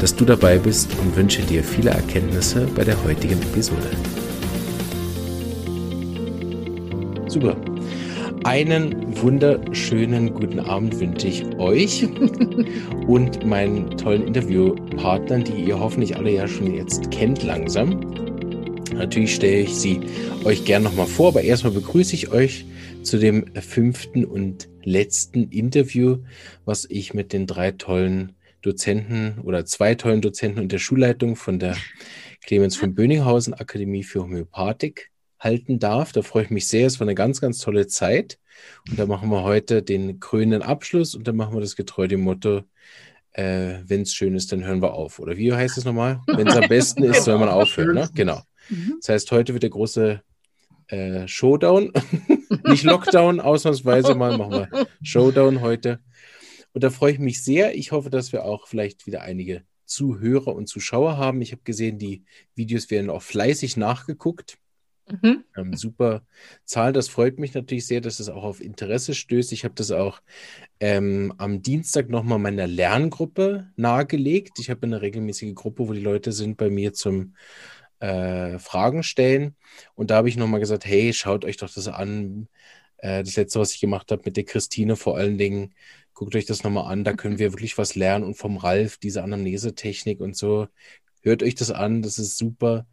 dass du dabei bist und wünsche dir viele Erkenntnisse bei der heutigen Episode. Super. Einen wunderschönen guten Abend wünsche ich euch und meinen tollen Interviewpartnern, die ihr hoffentlich alle ja schon jetzt kennt langsam. Natürlich stelle ich sie euch gern nochmal vor, aber erstmal begrüße ich euch zu dem fünften und letzten Interview, was ich mit den drei tollen Dozenten oder zwei tollen Dozenten und der Schulleitung von der Clemens von Böninghausen Akademie für Homöopathik halten darf. Da freue ich mich sehr. Es war eine ganz, ganz tolle Zeit. Und da machen wir heute den krönenden Abschluss und dann machen wir das getreu dem Motto, äh, wenn es schön ist, dann hören wir auf. Oder wie heißt es nochmal? Wenn es am besten ist, soll man aufhören. Ne? Genau. Mhm. Das heißt, heute wird der große äh, Showdown, nicht Lockdown, ausnahmsweise mal machen wir Showdown heute. Und da freue ich mich sehr. Ich hoffe, dass wir auch vielleicht wieder einige Zuhörer und Zuschauer haben. Ich habe gesehen, die Videos werden auch fleißig nachgeguckt. Mhm. Ähm, super Zahl, das freut mich natürlich sehr, dass es auch auf Interesse stößt. Ich habe das auch ähm, am Dienstag nochmal meiner Lerngruppe nahegelegt. Ich habe eine regelmäßige Gruppe, wo die Leute sind bei mir zum äh, Fragen stellen. Und da habe ich nochmal gesagt, hey, schaut euch doch das an. Äh, das letzte, was ich gemacht habe mit der Christine vor allen Dingen, guckt euch das nochmal an. Da können wir wirklich was lernen. Und vom Ralf, diese Anamnesetechnik und so, hört euch das an. Das ist super.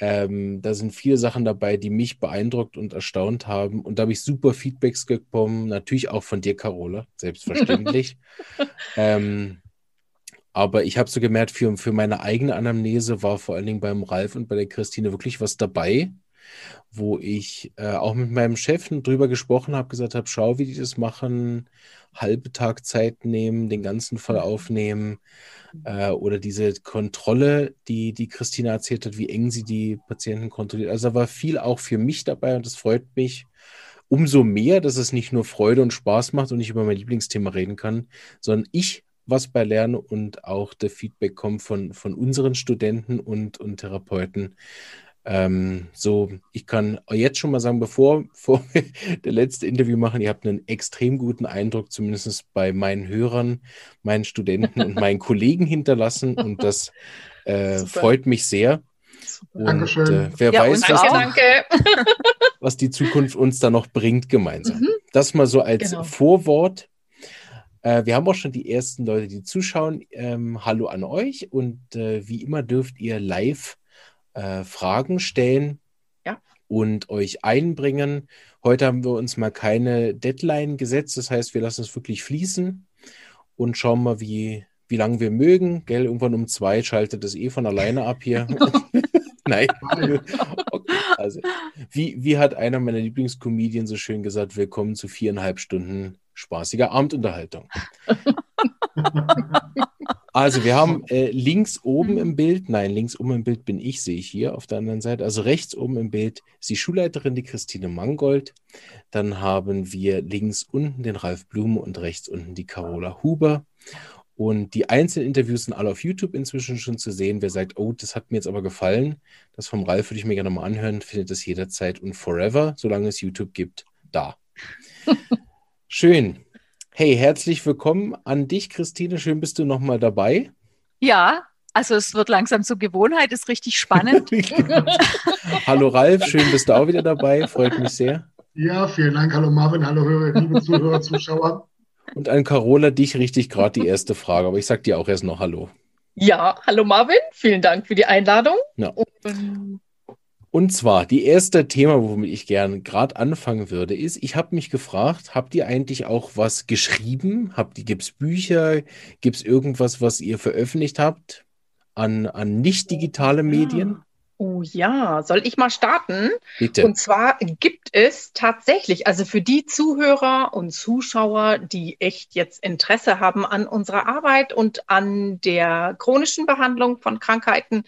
Ähm, da sind viele Sachen dabei, die mich beeindruckt und erstaunt haben. Und da habe ich super Feedbacks bekommen, natürlich auch von dir, Carola, selbstverständlich. ähm, aber ich habe so gemerkt, für, für meine eigene Anamnese war vor allen Dingen beim Ralf und bei der Christine wirklich was dabei, wo ich äh, auch mit meinem Chef drüber gesprochen habe, gesagt habe, schau, wie die das machen, halbe Tag Zeit nehmen, den ganzen Fall mhm. aufnehmen äh, oder diese Kontrolle, die die Christina erzählt hat, wie eng sie die Patienten kontrolliert. Also da war viel auch für mich dabei und das freut mich umso mehr, dass es nicht nur Freude und Spaß macht und ich über mein Lieblingsthema reden kann, sondern ich was bei Lernen und auch der Feedback kommt von, von unseren Studenten und, und Therapeuten, ähm, so, ich kann jetzt schon mal sagen, bevor, bevor wir der letzte Interview machen, ihr habt einen extrem guten Eindruck, zumindest bei meinen Hörern, meinen Studenten und meinen Kollegen hinterlassen. Und das äh, freut mich sehr. Und, Dankeschön. Äh, wer ja, weiß, was, danke, danke. was, die Zukunft uns da noch bringt gemeinsam. Mhm. Das mal so als genau. Vorwort. Äh, wir haben auch schon die ersten Leute, die zuschauen. Ähm, hallo an euch und äh, wie immer dürft ihr live äh, Fragen stellen ja. und euch einbringen. Heute haben wir uns mal keine Deadline gesetzt, das heißt, wir lassen es wirklich fließen und schauen mal, wie, wie lange wir mögen. Gell, irgendwann um zwei schaltet es eh von alleine ab hier. Nein. Okay, also, wie, wie hat einer meiner Lieblingscomedien so schön gesagt, willkommen zu viereinhalb Stunden spaßiger Abendunterhaltung. Also wir haben äh, links oben im Bild, nein, links oben im Bild bin ich, sehe ich hier auf der anderen Seite. Also rechts oben im Bild ist die Schulleiterin, die Christine Mangold. Dann haben wir links unten den Ralf Blume und rechts unten die Carola Huber. Und die einzelnen Interviews sind alle auf YouTube inzwischen schon zu sehen. Wer sagt, oh, das hat mir jetzt aber gefallen, das vom Ralf würde ich mir gerne mal anhören, findet es jederzeit und forever, solange es YouTube gibt, da. Schön. Hey, herzlich willkommen an dich, Christine. Schön bist du nochmal dabei. Ja, also es wird langsam zur Gewohnheit, ist richtig spannend. hallo Ralf, schön bist du auch wieder dabei, freut mich sehr. Ja, vielen Dank. Hallo Marvin, hallo Hörer, liebe Zuhörer, Zuschauer. Und an Carola, dich richtig gerade die erste Frage, aber ich sag dir auch erst noch Hallo. Ja, hallo Marvin, vielen Dank für die Einladung. Ja. Und und zwar, die erste Thema, womit ich gerne gerade anfangen würde, ist, ich habe mich gefragt, habt ihr eigentlich auch was geschrieben? Habt ihr, gibt's Bücher? Gibt es irgendwas, was ihr veröffentlicht habt an, an nicht digitale Medien? Oh ja, soll ich mal starten? Bitte. Und zwar gibt es tatsächlich, also für die Zuhörer und Zuschauer, die echt jetzt Interesse haben an unserer Arbeit und an der chronischen Behandlung von Krankheiten,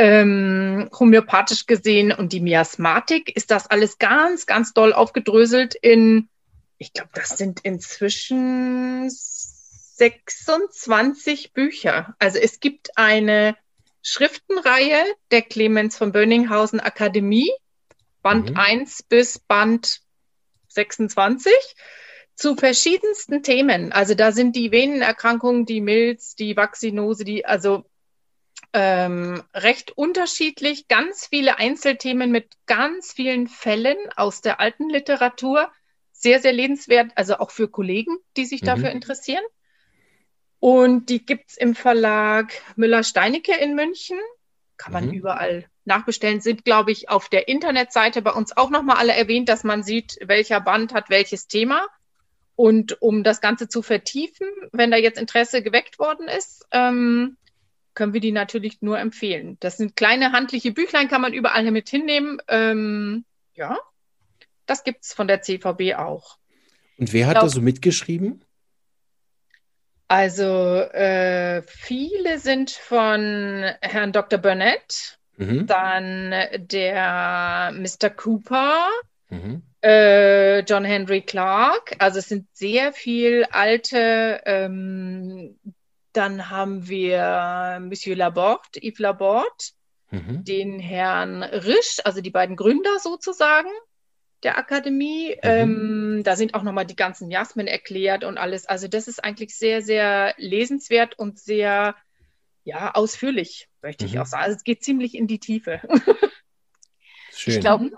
ähm, homöopathisch gesehen und die Miasmatik ist das alles ganz, ganz doll aufgedröselt in, ich glaube, das sind inzwischen 26 Bücher. Also es gibt eine Schriftenreihe der Clemens von Bönninghausen Akademie, Band mhm. 1 bis Band 26 zu verschiedensten Themen. Also da sind die Venenerkrankungen, die Milz, die Vaccinose, die, also ähm, recht unterschiedlich, ganz viele Einzelthemen mit ganz vielen Fällen aus der alten Literatur. Sehr, sehr lebenswert, also auch für Kollegen, die sich mhm. dafür interessieren. Und die gibt's im Verlag Müller-Steinecke in München. Kann man mhm. überall nachbestellen. Sind, glaube ich, auf der Internetseite bei uns auch nochmal alle erwähnt, dass man sieht, welcher Band hat welches Thema. Und um das Ganze zu vertiefen, wenn da jetzt Interesse geweckt worden ist, ähm, können wir die natürlich nur empfehlen. Das sind kleine handliche Büchlein, kann man überall mit hinnehmen. Ähm, ja, das gibt es von der CVB auch. Und wer hat glaub, da so mitgeschrieben? Also äh, viele sind von Herrn Dr. Burnett, mhm. dann der Mr. Cooper, mhm. äh, John Henry Clark. Also es sind sehr viel alte ähm, dann haben wir Monsieur Laborde, Yves Laborde, mhm. den Herrn Risch, also die beiden Gründer sozusagen der Akademie. Mhm. Ähm, da sind auch nochmal die ganzen Jasmen erklärt und alles. Also das ist eigentlich sehr, sehr lesenswert und sehr ja, ausführlich, möchte mhm. ich auch sagen. Also es geht ziemlich in die Tiefe. Schön. Ich glaube,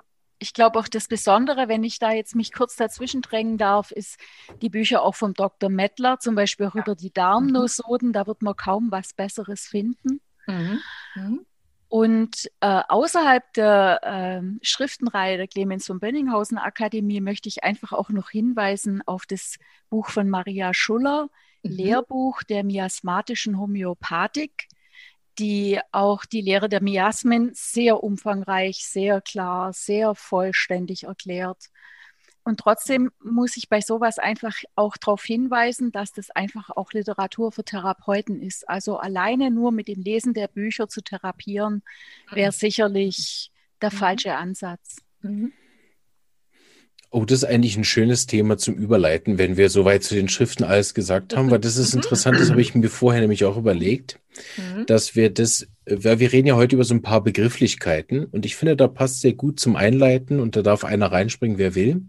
ich glaube auch das Besondere, wenn ich da jetzt mich kurz dazwischen drängen darf, ist die Bücher auch vom Dr. Mettler, zum Beispiel auch ja. über die Darmnosoden. Da wird man kaum was Besseres finden. Mhm. Mhm. Und äh, außerhalb der äh, Schriftenreihe der Clemens von Bönninghausen Akademie möchte ich einfach auch noch hinweisen auf das Buch von Maria Schuller, mhm. Lehrbuch der miasmatischen Homöopathik die auch die Lehre der Miasmen sehr umfangreich, sehr klar, sehr vollständig erklärt. Und trotzdem muss ich bei sowas einfach auch darauf hinweisen, dass das einfach auch Literatur für Therapeuten ist. Also alleine nur mit dem Lesen der Bücher zu therapieren, wäre mhm. sicherlich der mhm. falsche Ansatz. Mhm. Oh, das ist eigentlich ein schönes Thema zum Überleiten, wenn wir soweit zu den Schriften alles gesagt haben, weil das ist mhm. interessant, das habe ich mir vorher nämlich auch überlegt, mhm. dass wir das, weil wir reden ja heute über so ein paar Begrifflichkeiten und ich finde, da passt sehr gut zum Einleiten und da darf einer reinspringen, wer will.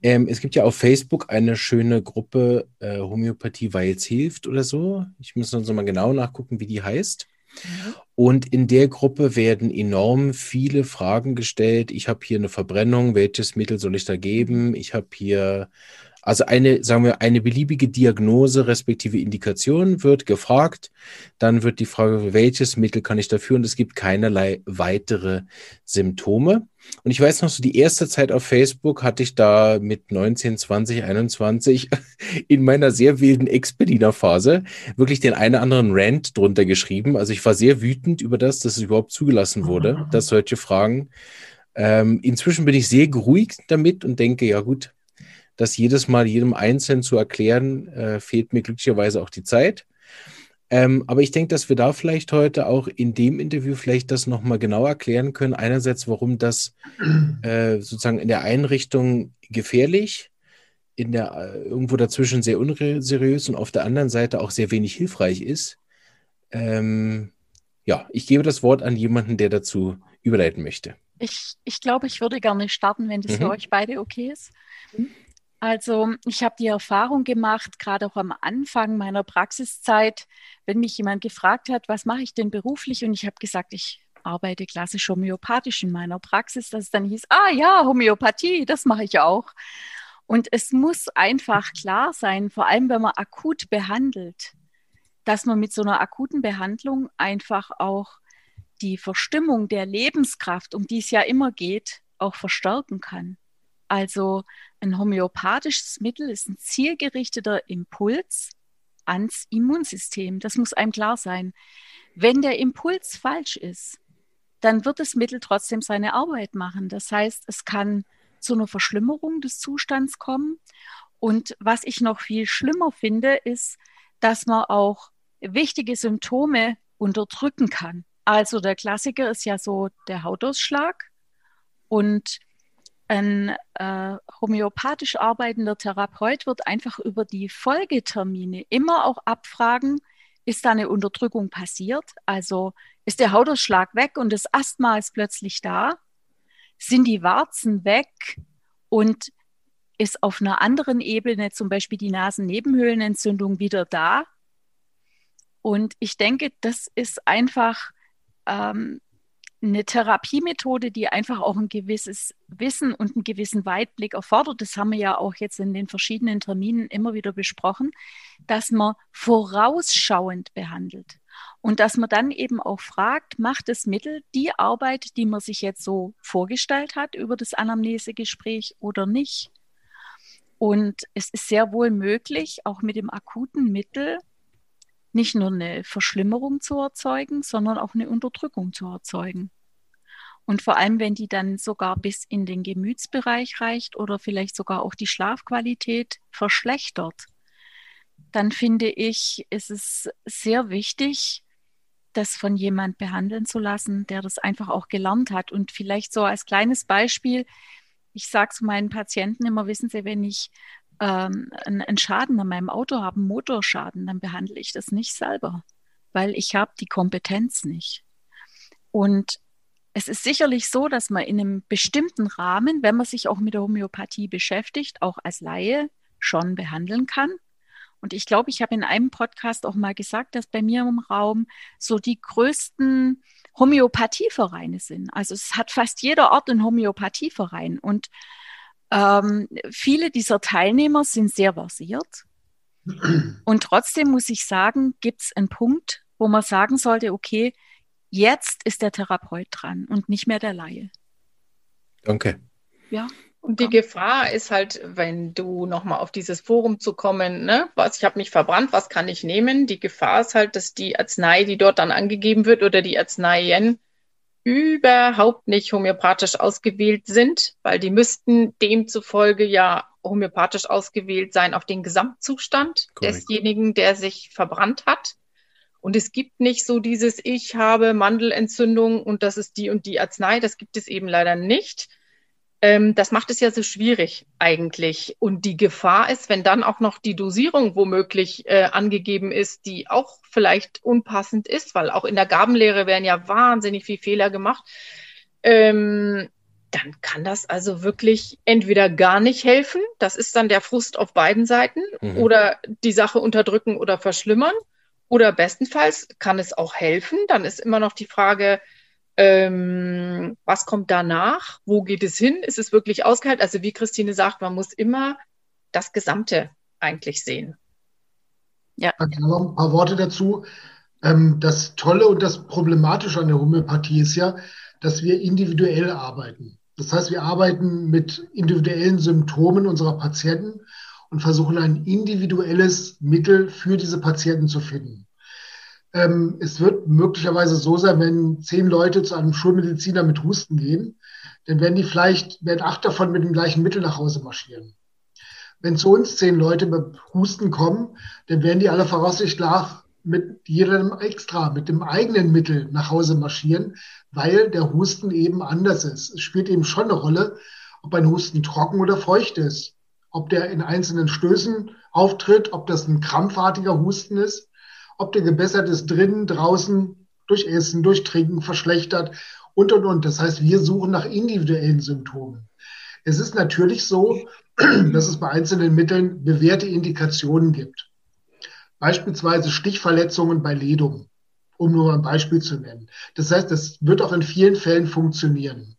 Ähm, es gibt ja auf Facebook eine schöne Gruppe äh, Homöopathie, weil es hilft oder so. Ich muss noch mal genau nachgucken, wie die heißt. Mhm. Und in der Gruppe werden enorm viele Fragen gestellt. Ich habe hier eine Verbrennung, welches Mittel soll ich da geben? Ich habe hier also eine, sagen wir, eine beliebige Diagnose respektive Indikation wird gefragt. Dann wird die Frage, welches Mittel kann ich dafür? Und es gibt keinerlei weitere Symptome. Und ich weiß noch, so die erste Zeit auf Facebook hatte ich da mit 19, 20, 21 in meiner sehr wilden Ex-Berliner-Phase wirklich den einen anderen Rant drunter geschrieben. Also ich war sehr wütend über das, dass es überhaupt zugelassen wurde, dass solche Fragen. Ähm, inzwischen bin ich sehr geruhigt damit und denke, ja gut, das jedes Mal jedem Einzelnen zu erklären, äh, fehlt mir glücklicherweise auch die Zeit. Ähm, aber ich denke, dass wir da vielleicht heute auch in dem Interview vielleicht das nochmal genau erklären können. Einerseits, warum das äh, sozusagen in der Einrichtung gefährlich, in der äh, irgendwo dazwischen sehr unseriös und auf der anderen Seite auch sehr wenig hilfreich ist. Ähm, ja, ich gebe das Wort an jemanden, der dazu überleiten möchte. Ich, ich glaube, ich würde gerne starten, wenn das mhm. für euch beide okay ist. Mhm. Also ich habe die Erfahrung gemacht, gerade auch am Anfang meiner Praxiszeit, wenn mich jemand gefragt hat, was mache ich denn beruflich? Und ich habe gesagt, ich arbeite klassisch homöopathisch in meiner Praxis, dass es dann hieß, ah ja, Homöopathie, das mache ich auch. Und es muss einfach klar sein, vor allem wenn man akut behandelt, dass man mit so einer akuten Behandlung einfach auch die Verstimmung der Lebenskraft, um die es ja immer geht, auch verstärken kann. Also ein homöopathisches Mittel ist ein zielgerichteter Impuls ans Immunsystem. Das muss einem klar sein. Wenn der Impuls falsch ist, dann wird das Mittel trotzdem seine Arbeit machen. Das heißt, es kann zu einer Verschlimmerung des Zustands kommen. Und was ich noch viel schlimmer finde, ist, dass man auch wichtige Symptome unterdrücken kann. Also der Klassiker ist ja so der Hautausschlag und ein äh, homöopathisch arbeitender Therapeut wird einfach über die Folgetermine immer auch abfragen, ist da eine Unterdrückung passiert? Also ist der Hautausschlag weg und das Asthma ist plötzlich da? Sind die Warzen weg und ist auf einer anderen Ebene zum Beispiel die Nasennebenhöhlenentzündung wieder da? Und ich denke, das ist einfach ähm, eine Therapiemethode, die einfach auch ein gewisses Wissen und einen gewissen Weitblick erfordert. Das haben wir ja auch jetzt in den verschiedenen Terminen immer wieder besprochen, dass man vorausschauend behandelt und dass man dann eben auch fragt, macht das Mittel die Arbeit, die man sich jetzt so vorgestellt hat über das Anamnesegespräch oder nicht? Und es ist sehr wohl möglich, auch mit dem akuten Mittel nicht nur eine Verschlimmerung zu erzeugen, sondern auch eine Unterdrückung zu erzeugen. Und vor allem, wenn die dann sogar bis in den Gemütsbereich reicht oder vielleicht sogar auch die Schlafqualität verschlechtert, dann finde ich, ist es sehr wichtig, das von jemand behandeln zu lassen, der das einfach auch gelernt hat. Und vielleicht so als kleines Beispiel, ich sage zu meinen Patienten immer, wissen Sie, wenn ich ähm, einen Schaden an meinem Auto habe, einen Motorschaden, dann behandle ich das nicht selber, weil ich habe die Kompetenz nicht. Und es ist sicherlich so, dass man in einem bestimmten Rahmen, wenn man sich auch mit der Homöopathie beschäftigt, auch als Laie schon behandeln kann. Und ich glaube, ich habe in einem Podcast auch mal gesagt, dass bei mir im Raum so die größten Homöopathievereine sind. Also es hat fast jeder Ort einen Homöopathieverein. Und ähm, viele dieser Teilnehmer sind sehr versiert. Und trotzdem muss ich sagen, gibt es einen Punkt, wo man sagen sollte, okay, jetzt ist der Therapeut dran und nicht mehr der Laie. Danke. Ja. Und die Gefahr ist halt, wenn du nochmal auf dieses Forum zu kommen, ne, was, ich habe mich verbrannt, was kann ich nehmen? Die Gefahr ist halt, dass die Arznei, die dort dann angegeben wird oder die Arzneien überhaupt nicht homöopathisch ausgewählt sind, weil die müssten demzufolge ja homöopathisch ausgewählt sein auf den Gesamtzustand Correct. desjenigen, der sich verbrannt hat. Und es gibt nicht so dieses, ich habe Mandelentzündung und das ist die und die Arznei. Das gibt es eben leider nicht. Ähm, das macht es ja so schwierig eigentlich. Und die Gefahr ist, wenn dann auch noch die Dosierung womöglich äh, angegeben ist, die auch vielleicht unpassend ist, weil auch in der Gabenlehre werden ja wahnsinnig viel Fehler gemacht. Ähm, dann kann das also wirklich entweder gar nicht helfen, das ist dann der Frust auf beiden Seiten, mhm. oder die Sache unterdrücken oder verschlimmern. Oder bestenfalls kann es auch helfen. Dann ist immer noch die Frage, ähm, was kommt danach? Wo geht es hin? Ist es wirklich ausgehalten? Also wie Christine sagt, man muss immer das Gesamte eigentlich sehen. Ja. Noch ein paar Worte dazu. Ähm, das Tolle und das Problematische an der Homöopathie ist ja, dass wir individuell arbeiten. Das heißt, wir arbeiten mit individuellen Symptomen unserer Patienten und versuchen ein individuelles Mittel für diese Patienten zu finden. Ähm, es wird möglicherweise so sein, wenn zehn Leute zu einem Schulmediziner mit Husten gehen, dann werden die vielleicht, werden acht davon mit dem gleichen Mittel nach Hause marschieren. Wenn zu uns zehn Leute mit Husten kommen, dann werden die alle voraussichtlich mit jedem extra, mit dem eigenen Mittel nach Hause marschieren, weil der Husten eben anders ist. Es spielt eben schon eine Rolle, ob ein Husten trocken oder feucht ist ob der in einzelnen Stößen auftritt, ob das ein krampfartiger Husten ist, ob der gebessert ist drinnen, draußen, durch Essen, durch Trinken, verschlechtert und, und, und. Das heißt, wir suchen nach individuellen Symptomen. Es ist natürlich so, dass es bei einzelnen Mitteln bewährte Indikationen gibt. Beispielsweise Stichverletzungen bei Ledung, um nur ein Beispiel zu nennen. Das heißt, das wird auch in vielen Fällen funktionieren.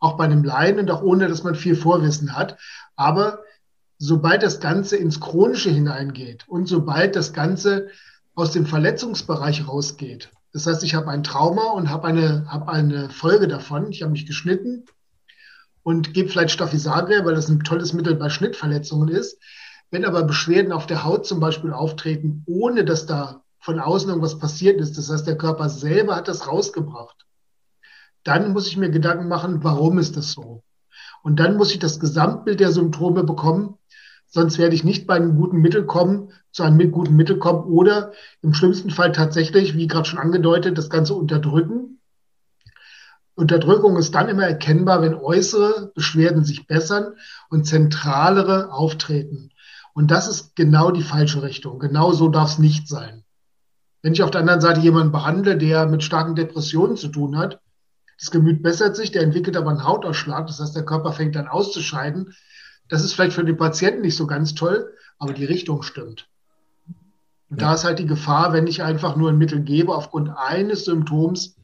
Auch bei einem Laien und auch ohne, dass man viel Vorwissen hat. Aber sobald das Ganze ins Chronische hineingeht und sobald das Ganze aus dem Verletzungsbereich rausgeht, das heißt, ich habe ein Trauma und habe eine, habe eine Folge davon, ich habe mich geschnitten und gebe vielleicht Staphysagria, weil das ein tolles Mittel bei Schnittverletzungen ist. Wenn aber Beschwerden auf der Haut zum Beispiel auftreten, ohne dass da von außen irgendwas passiert ist, das heißt, der Körper selber hat das rausgebracht, dann muss ich mir Gedanken machen, warum ist das so? Und dann muss ich das Gesamtbild der Symptome bekommen. Sonst werde ich nicht bei einem guten Mittel kommen, zu einem guten Mittel kommen oder im schlimmsten Fall tatsächlich, wie gerade schon angedeutet, das Ganze unterdrücken. Unterdrückung ist dann immer erkennbar, wenn äußere Beschwerden sich bessern und zentralere auftreten. Und das ist genau die falsche Richtung. Genau so darf es nicht sein. Wenn ich auf der anderen Seite jemanden behandle, der mit starken Depressionen zu tun hat, das Gemüt bessert sich, der entwickelt aber einen Hautausschlag, das heißt, der Körper fängt dann auszuscheiden. Das ist vielleicht für den Patienten nicht so ganz toll, aber die Richtung stimmt. Und ja. da ist halt die Gefahr, wenn ich einfach nur ein Mittel gebe aufgrund eines Symptoms,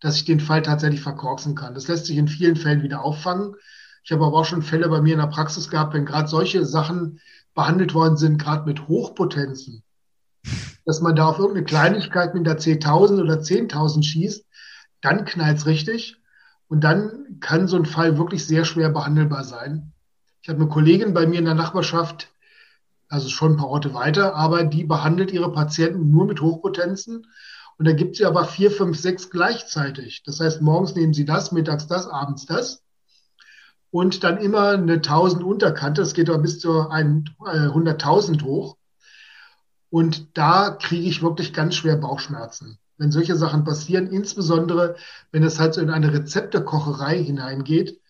dass ich den Fall tatsächlich verkorksen kann. Das lässt sich in vielen Fällen wieder auffangen. Ich habe aber auch schon Fälle bei mir in der Praxis gehabt, wenn gerade solche Sachen behandelt worden sind, gerade mit Hochpotenzen, dass man da auf irgendeine Kleinigkeit mit der 10.000 oder 10.000 schießt, dann knallt es richtig. Und dann kann so ein Fall wirklich sehr schwer behandelbar sein. Ich habe eine Kollegin bei mir in der Nachbarschaft, also schon ein paar Orte weiter, aber die behandelt ihre Patienten nur mit Hochpotenzen. Und da gibt sie aber vier, fünf, sechs gleichzeitig. Das heißt, morgens nehmen sie das, mittags das, abends das. Und dann immer eine 1000 Unterkante. Das geht aber bis zu 100.000 äh, hoch. Und da kriege ich wirklich ganz schwer Bauchschmerzen. Wenn solche Sachen passieren, insbesondere wenn es halt so in eine Rezeptekocherei hineingeht,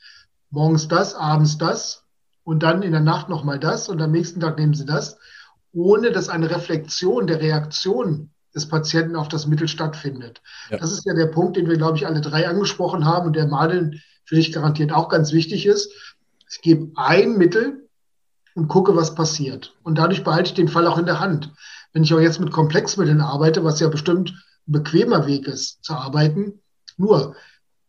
morgens das, abends das und dann in der Nacht nochmal das und am nächsten Tag nehmen sie das, ohne dass eine Reflexion der Reaktion des Patienten auf das Mittel stattfindet. Ja. Das ist ja der Punkt, den wir, glaube ich, alle drei angesprochen haben und der Madeln für dich garantiert auch ganz wichtig ist. Ich gebe ein Mittel und gucke, was passiert. Und dadurch behalte ich den Fall auch in der Hand. Wenn ich auch jetzt mit Komplexmitteln arbeite, was ja bestimmt ein bequemer Weg ist zu arbeiten, nur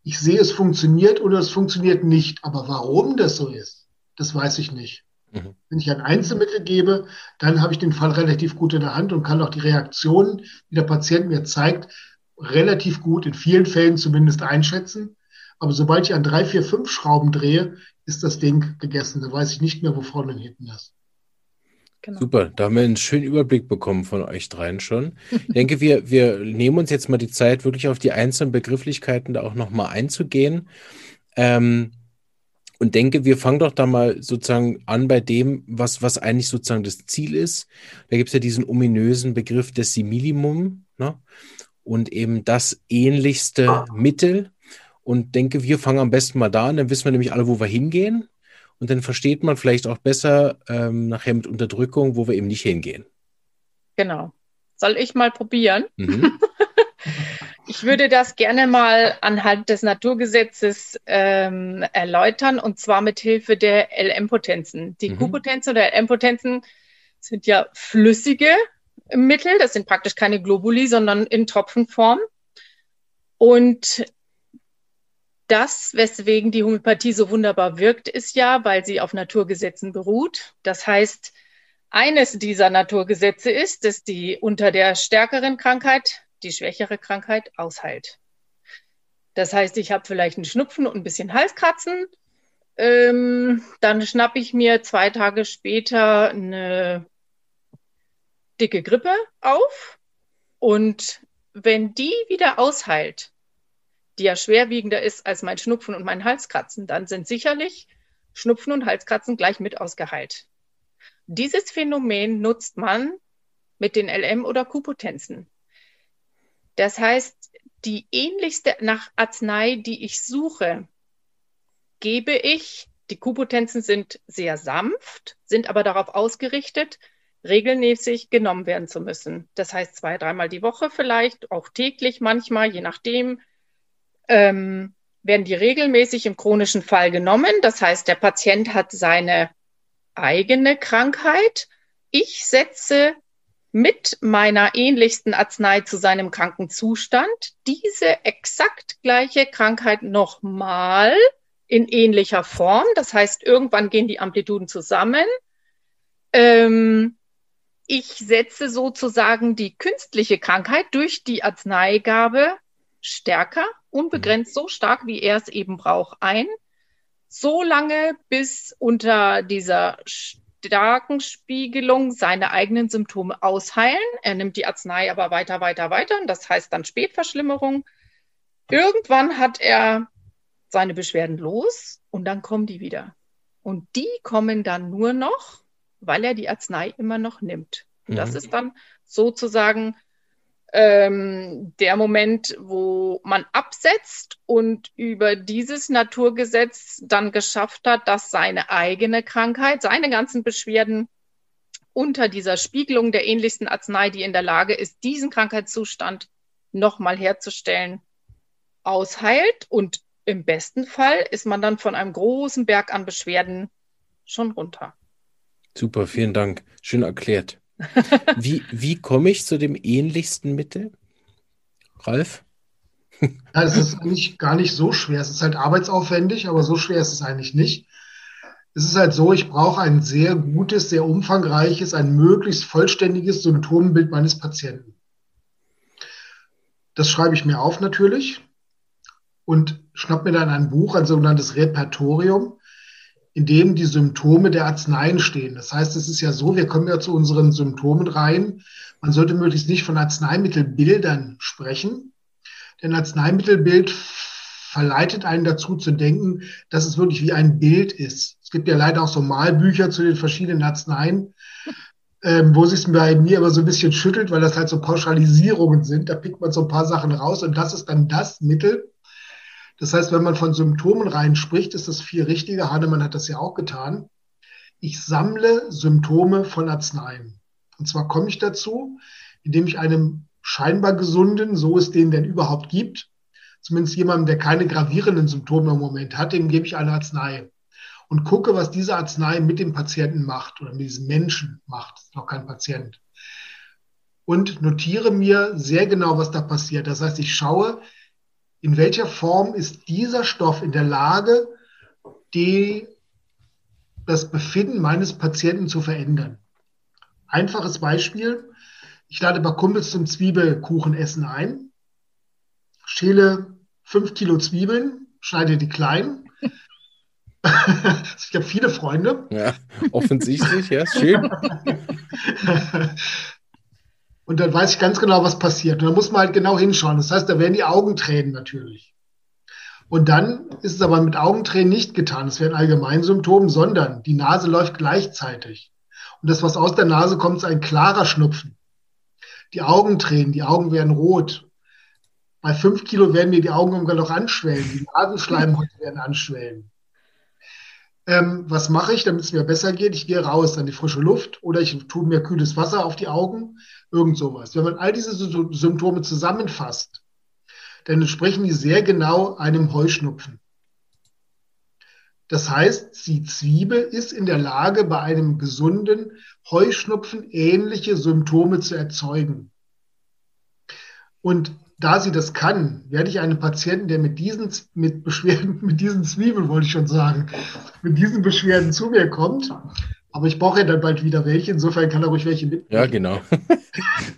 ich sehe, es funktioniert oder es funktioniert nicht. Aber warum das so ist, das weiß ich nicht. Mhm. Wenn ich ein Einzelmittel gebe, dann habe ich den Fall relativ gut in der Hand und kann auch die Reaktionen, die der Patient mir zeigt, relativ gut, in vielen Fällen zumindest einschätzen. Aber sobald ich an drei, vier, fünf Schrauben drehe, ist das Ding gegessen. Da weiß ich nicht mehr, wo vorne und hinten ist. Genau. Super, da haben wir einen schönen Überblick bekommen von euch dreien schon. Ich denke, wir, wir nehmen uns jetzt mal die Zeit, wirklich auf die einzelnen Begrifflichkeiten da auch nochmal einzugehen. Ähm, und denke, wir fangen doch da mal sozusagen an bei dem, was, was eigentlich sozusagen das Ziel ist. Da gibt es ja diesen ominösen Begriff des Similimum ne? und eben das ähnlichste Mittel. Und denke, wir fangen am besten mal da an, dann wissen wir nämlich alle, wo wir hingehen. Und dann versteht man vielleicht auch besser ähm, nachher mit Unterdrückung, wo wir eben nicht hingehen. Genau. Soll ich mal probieren? Mhm. Ich würde das gerne mal anhand des Naturgesetzes ähm, erläutern und zwar mit Hilfe der LM-Potenzen. Die mhm. Q-Potenzen oder LM-Potenzen sind ja flüssige Mittel. Das sind praktisch keine Globuli, sondern in Tropfenform. Und das, weswegen die Homöopathie so wunderbar wirkt, ist ja, weil sie auf Naturgesetzen beruht. Das heißt, eines dieser Naturgesetze ist, dass die unter der stärkeren Krankheit die schwächere Krankheit ausheilt. Das heißt, ich habe vielleicht einen Schnupfen und ein bisschen Halskratzen. Ähm, dann schnappe ich mir zwei Tage später eine dicke Grippe auf. Und wenn die wieder ausheilt, die ja schwerwiegender ist als mein Schnupfen und mein Halskratzen, dann sind sicherlich Schnupfen und Halskratzen gleich mit ausgeheilt. Dieses Phänomen nutzt man mit den LM- oder Q-Potenzen. Das heißt, die ähnlichste nach Arznei, die ich suche, gebe ich. Die Kupotenzen sind sehr sanft, sind aber darauf ausgerichtet, regelmäßig genommen werden zu müssen. Das heißt, zwei, dreimal die Woche vielleicht, auch täglich manchmal, je nachdem, ähm, werden die regelmäßig im chronischen Fall genommen. Das heißt, der Patient hat seine eigene Krankheit. Ich setze mit meiner ähnlichsten Arznei zu seinem kranken Zustand diese exakt gleiche Krankheit nochmal in ähnlicher Form. Das heißt, irgendwann gehen die Amplituden zusammen. Ähm, ich setze sozusagen die künstliche Krankheit durch die Arzneigabe stärker, unbegrenzt so stark, wie er es eben braucht, ein. So lange, bis unter dieser starken Spiegelung seine eigenen Symptome ausheilen. Er nimmt die Arznei aber weiter, weiter, weiter. Und das heißt dann Spätverschlimmerung. Irgendwann hat er seine Beschwerden los und dann kommen die wieder. Und die kommen dann nur noch, weil er die Arznei immer noch nimmt. Und mhm. das ist dann sozusagen ähm, der Moment, wo man absetzt und über dieses Naturgesetz dann geschafft hat, dass seine eigene Krankheit, seine ganzen Beschwerden unter dieser Spiegelung der ähnlichsten Arznei, die in der Lage ist, diesen Krankheitszustand nochmal herzustellen, ausheilt. Und im besten Fall ist man dann von einem großen Berg an Beschwerden schon runter. Super, vielen Dank. Schön erklärt. Wie, wie komme ich zu dem ähnlichsten Mittel? Ralf? Ja, es ist eigentlich gar nicht so schwer. Es ist halt arbeitsaufwendig, aber so schwer ist es eigentlich nicht. Es ist halt so, ich brauche ein sehr gutes, sehr umfangreiches, ein möglichst vollständiges Symptombild meines Patienten. Das schreibe ich mir auf natürlich und schnapp mir dann ein Buch, ein sogenanntes Repertorium, in dem die Symptome der Arzneien stehen. Das heißt, es ist ja so, wir kommen ja zu unseren Symptomen rein. Man sollte möglichst nicht von Arzneimittelbildern sprechen, denn Arzneimittelbild verleitet einen dazu zu denken, dass es wirklich wie ein Bild ist. Es gibt ja leider auch so Malbücher zu den verschiedenen Arzneien, ähm, wo sich bei mir aber so ein bisschen schüttelt, weil das halt so Pauschalisierungen sind. Da pickt man so ein paar Sachen raus und das ist dann das Mittel. Das heißt, wenn man von Symptomen rein spricht, ist das viel richtiger. Hahnemann hat das ja auch getan. Ich sammle Symptome von Arzneien. Und zwar komme ich dazu, indem ich einem scheinbar gesunden, so es den denn überhaupt gibt, zumindest jemandem, der keine gravierenden Symptome im Moment hat, dem gebe ich eine Arznei und gucke, was diese Arznei mit dem Patienten macht oder mit diesem Menschen macht. Das ist noch kein Patient. Und notiere mir sehr genau, was da passiert. Das heißt, ich schaue, in welcher Form ist dieser Stoff in der Lage, die, das Befinden meines Patienten zu verändern. Einfaches Beispiel. Ich lade bei Kumpels zum Zwiebelkuchenessen ein, schäle fünf Kilo Zwiebeln, schneide die klein, ich habe viele Freunde. Ja, offensichtlich, ja, schön. Und dann weiß ich ganz genau, was passiert. Und da muss man halt genau hinschauen. Das heißt, da werden die Augen tränen natürlich. Und dann ist es aber mit Augentränen nicht getan. Das wäre ein Allgemeinsymptom, sondern die Nase läuft gleichzeitig. Und das, was aus der Nase kommt, ist ein klarer Schnupfen. Die Augen tränen, die Augen werden rot. Bei fünf Kilo werden mir die Augen irgendwann noch anschwellen. Die Nasenschleimhäute werden anschwellen. Ähm, was mache ich, damit es mir besser geht? Ich gehe raus an die frische Luft oder ich tue mir kühles Wasser auf die Augen, irgend sowas. Wenn man all diese Symptome zusammenfasst, dann entsprechen die sehr genau einem Heuschnupfen. Das heißt, die Zwiebel ist in der Lage, bei einem gesunden Heuschnupfen ähnliche Symptome zu erzeugen. Und da sie das kann, werde ich einem Patienten, der mit diesen, mit Beschwerden, mit diesen Zwiebeln, wollte ich schon sagen, mit diesen Beschwerden zu mir kommt, aber ich brauche ja dann bald wieder welche, insofern kann er ruhig welche mitnehmen. Ja, genau.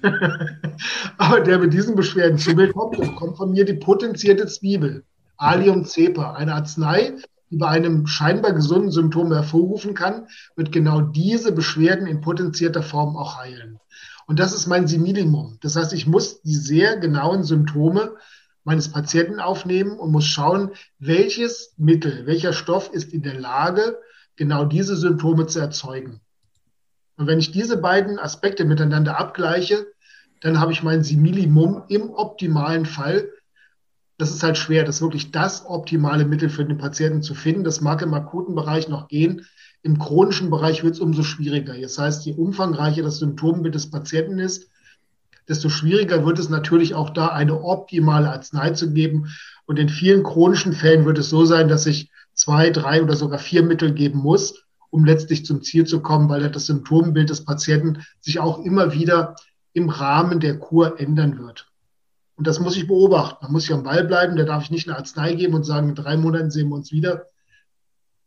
aber der mit diesen Beschwerden zu mir kommt, bekommt von mir die potenzierte Zwiebel, Allium cepa, eine Arznei, die bei einem scheinbar gesunden Symptom hervorrufen kann, wird genau diese Beschwerden in potenzierter Form auch heilen. Und das ist mein Similimum. Das heißt, ich muss die sehr genauen Symptome meines Patienten aufnehmen und muss schauen, welches Mittel, welcher Stoff ist in der Lage, genau diese Symptome zu erzeugen. Und wenn ich diese beiden Aspekte miteinander abgleiche, dann habe ich mein Similimum im optimalen Fall. Das ist halt schwer, das wirklich das optimale Mittel für den Patienten zu finden. Das mag im akuten Bereich noch gehen, im chronischen Bereich wird es umso schwieriger. Das heißt, je umfangreicher das Symptombild des Patienten ist, desto schwieriger wird es natürlich auch da eine optimale Arznei zu geben. Und in vielen chronischen Fällen wird es so sein, dass ich zwei, drei oder sogar vier Mittel geben muss, um letztlich zum Ziel zu kommen, weil das Symptombild des Patienten sich auch immer wieder im Rahmen der Kur ändern wird. Und das muss ich beobachten. Man muss sich am Ball bleiben. Da darf ich nicht eine Arznei geben und sagen, in drei Monaten sehen wir uns wieder,